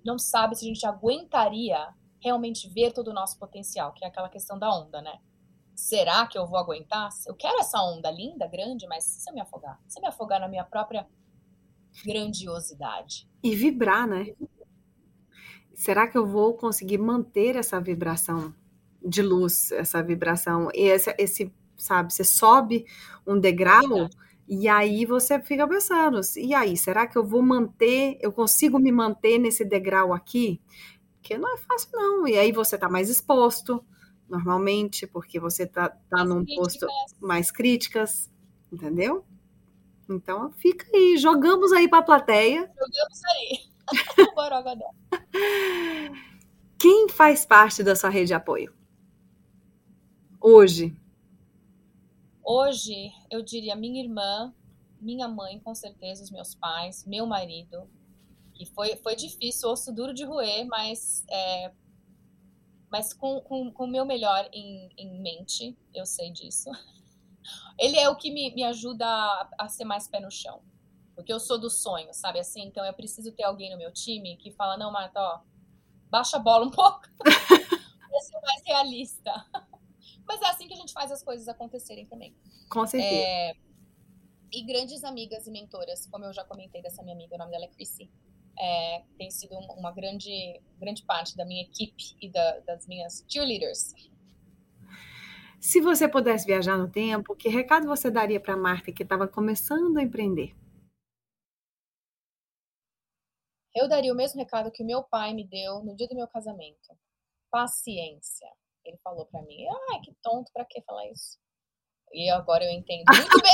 Speaker 2: não sabe se a gente aguentaria realmente ver todo o nosso potencial, que é aquela questão da onda, né? será que eu vou aguentar? Eu quero essa onda linda, grande, mas se eu me afogar? Se eu me afogar na minha própria grandiosidade?
Speaker 1: E vibrar, né? Será que eu vou conseguir manter essa vibração de luz, essa vibração? E esse, esse sabe, você sobe um degrau. E aí você fica pensando, e aí, será que eu vou manter, eu consigo me manter nesse degrau aqui? Porque não é fácil, não. E aí você está mais exposto, normalmente, porque você está tá num críticas. posto mais críticas, entendeu? Então fica aí, jogamos aí para a plateia.
Speaker 2: Jogamos aí. [LAUGHS]
Speaker 1: Quem faz parte da sua rede de apoio? Hoje.
Speaker 2: Hoje, eu diria minha irmã, minha mãe, com certeza, os meus pais, meu marido, que foi, foi difícil, osso duro de roer, mas é, mas com, com, com o meu melhor em, em mente, eu sei disso. Ele é o que me, me ajuda a, a ser mais pé no chão. Porque eu sou do sonho, sabe assim? Então eu preciso ter alguém no meu time que fala: não, Marta, ó, baixa a bola um pouco. [LAUGHS] pra ser mais realista. Mas é assim que a gente faz as coisas acontecerem também.
Speaker 1: Com certeza. É,
Speaker 2: e grandes amigas e mentoras, como eu já comentei dessa minha amiga, o nome dela é Chrissy é, tem sido uma grande, grande parte da minha equipe e da, das minhas cheerleaders.
Speaker 1: Se você pudesse viajar no tempo, que recado você daria para a Marta que estava começando a empreender?
Speaker 2: Eu daria o mesmo recado que o meu pai me deu no dia do meu casamento. Paciência. Ele falou para mim: "Ai, que tonto, para que falar isso?" E agora eu entendo muito bem.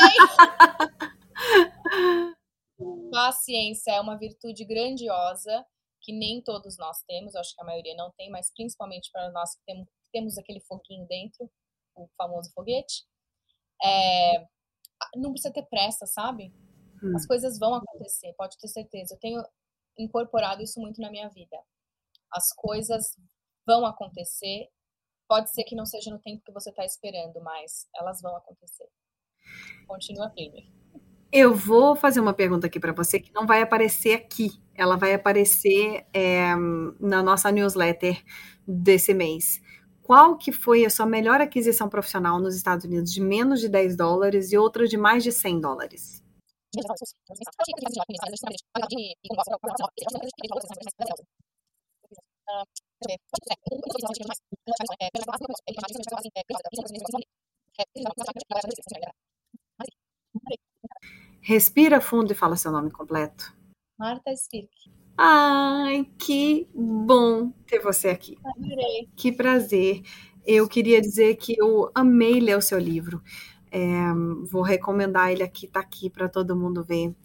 Speaker 2: [LAUGHS] Paciência é uma virtude grandiosa que nem todos nós temos, acho que a maioria não tem, mas principalmente para nós que temos, temos aquele foguinho dentro, o famoso foguete. É, não precisa ter pressa, sabe? Hum. As coisas vão acontecer, pode ter certeza. Eu tenho incorporado isso muito na minha vida. As coisas vão acontecer. Pode ser que não seja no tempo que você está esperando, mas elas vão acontecer. Continua firme.
Speaker 1: Eu vou fazer uma pergunta aqui para você que não vai aparecer aqui. Ela vai aparecer é, na nossa newsletter desse mês. Qual que foi a sua melhor aquisição profissional nos Estados Unidos de menos de 10 dólares e outra de mais de 100 dólares?
Speaker 4: Respira fundo e fala seu nome completo.
Speaker 2: Marta Spirk.
Speaker 4: Ai, que bom ter você aqui.
Speaker 2: Adorei.
Speaker 4: Que prazer. Eu queria dizer que eu amei ler o seu livro. É, vou recomendar ele aqui, tá aqui para todo mundo ver.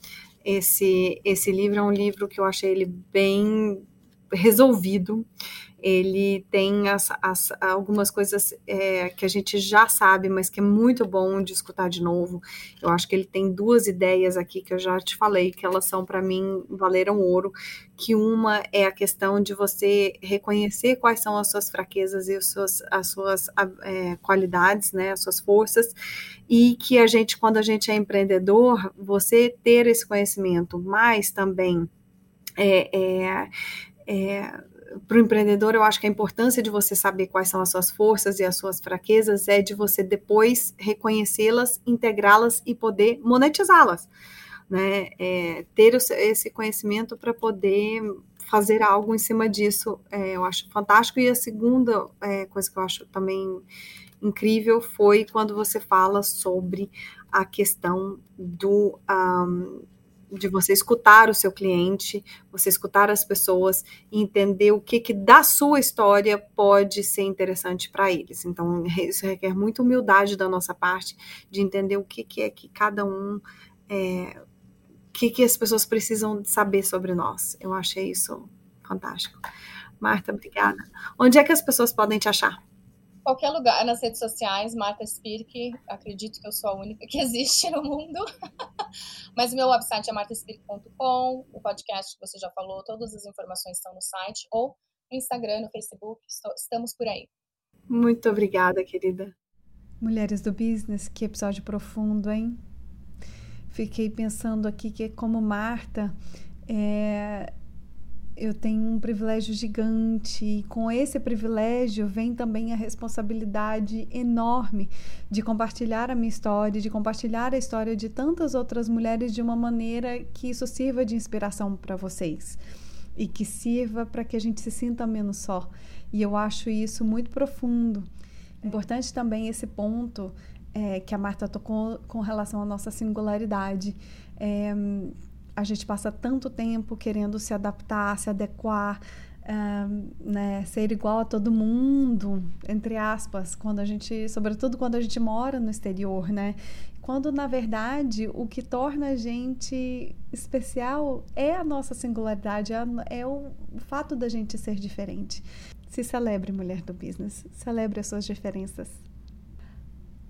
Speaker 4: Esse, esse livro é um livro que eu achei ele bem resolvido ele tem as, as, algumas coisas é, que a gente já sabe, mas que é muito bom de escutar de novo. Eu acho que ele tem duas ideias aqui que eu já te falei, que elas são, para mim, valeram ouro. Que uma é a questão de você reconhecer quais são as suas fraquezas e as suas, as suas é, qualidades, né, as suas forças, e que a gente, quando a gente é empreendedor, você ter esse conhecimento, mas também é, é, é para o empreendedor, eu acho que a importância de você saber quais são as suas forças e as suas fraquezas é de você depois reconhecê-las, integrá-las e poder monetizá-las. Né? É, ter esse conhecimento para poder fazer algo em cima disso, é, eu acho fantástico. E a segunda é, coisa que eu acho também incrível foi quando você fala sobre a questão do. Um, de você escutar o seu cliente, você escutar as pessoas e entender o que, que da sua história pode ser interessante para eles. Então, isso requer muita humildade da nossa parte de entender o que, que é que cada um. É, o que, que as pessoas precisam saber sobre nós. Eu achei isso fantástico. Marta, obrigada. Onde é que as pessoas podem te achar?
Speaker 2: Qualquer lugar nas redes sociais, Marta Spirk. Acredito que eu sou a única que [LAUGHS] existe no mundo. [LAUGHS] Mas o meu website é martaspirk.com. O podcast que você já falou, todas as informações estão no site ou no Instagram, no Facebook. Estamos por aí.
Speaker 4: Muito obrigada, querida.
Speaker 1: Mulheres do Business, que episódio profundo, hein? Fiquei pensando aqui que, como Marta, é, eu tenho um privilégio gigante e com esse privilégio vem também a responsabilidade enorme de compartilhar a minha história, de compartilhar a história de tantas outras mulheres de uma maneira que isso sirva de inspiração para vocês e que sirva para que a gente se sinta menos só. E eu acho isso muito profundo. Importante também esse ponto é, que a Marta tocou com relação à nossa singularidade. É, a gente passa tanto tempo querendo se adaptar, se adequar, um, né, ser igual a todo mundo, entre aspas, quando a gente, sobretudo quando a gente mora no exterior, né? Quando na verdade o que torna a gente especial é a nossa singularidade, é, é o fato da gente ser diferente. Se celebre, mulher do business, celebre as suas diferenças.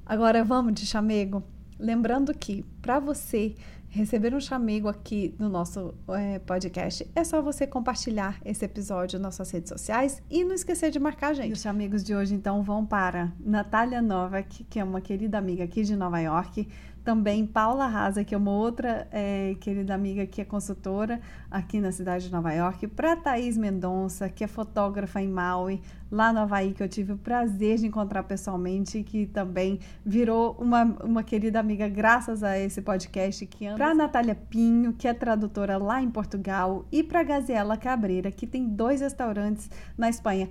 Speaker 1: Agora vamos de chamego, lembrando que para você receber um chamego aqui no nosso é, podcast, é só você compartilhar esse episódio nas suas redes sociais e não esquecer de marcar a gente. E os chamegos de hoje, então, vão para Natália Novak, que é uma querida amiga aqui de Nova York, também Paula Rasa, que é uma outra é, querida amiga que é consultora aqui na cidade de Nova York, para Thaís Mendonça, que é fotógrafa em Maui, lá no Havaí, que eu tive o prazer de encontrar pessoalmente, que também virou uma, uma querida amiga graças a esse podcast, que para Natália Pinho, que é tradutora lá em Portugal, e para Gaziela Cabreira, que tem dois restaurantes na Espanha.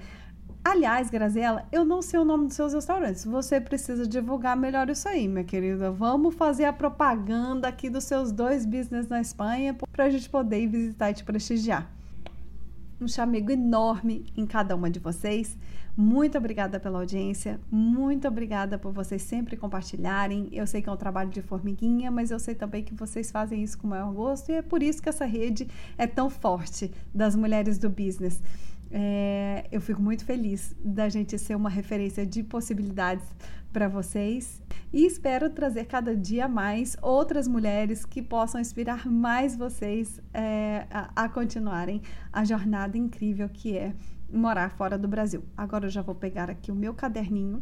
Speaker 1: Aliás, Graziela, eu não sei o nome dos seus restaurantes. Você precisa divulgar melhor isso aí, minha querida. Vamos fazer a propaganda aqui dos seus dois business na Espanha para a gente poder ir visitar e te prestigiar. Um chamego enorme em cada uma de vocês. Muito obrigada pela audiência, muito obrigada por vocês sempre compartilharem. Eu sei que é um trabalho de formiguinha, mas eu sei também que vocês fazem isso com o maior gosto e é por isso que essa rede é tão forte das mulheres do business. É, eu fico muito feliz da gente ser uma referência de possibilidades para vocês e espero trazer cada dia mais outras mulheres que possam inspirar mais vocês é, a, a continuarem a jornada incrível que é morar fora do Brasil. Agora eu já vou pegar aqui o meu caderninho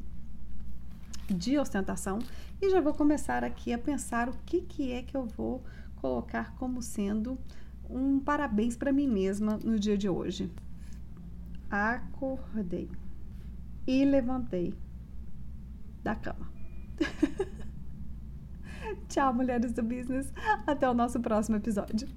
Speaker 1: de ostentação e já vou começar aqui a pensar o que, que é que eu vou colocar como sendo um parabéns para mim mesma no dia de hoje acordei e levantei da cama. [LAUGHS] Tchau, mulheres do business. Até o nosso próximo episódio.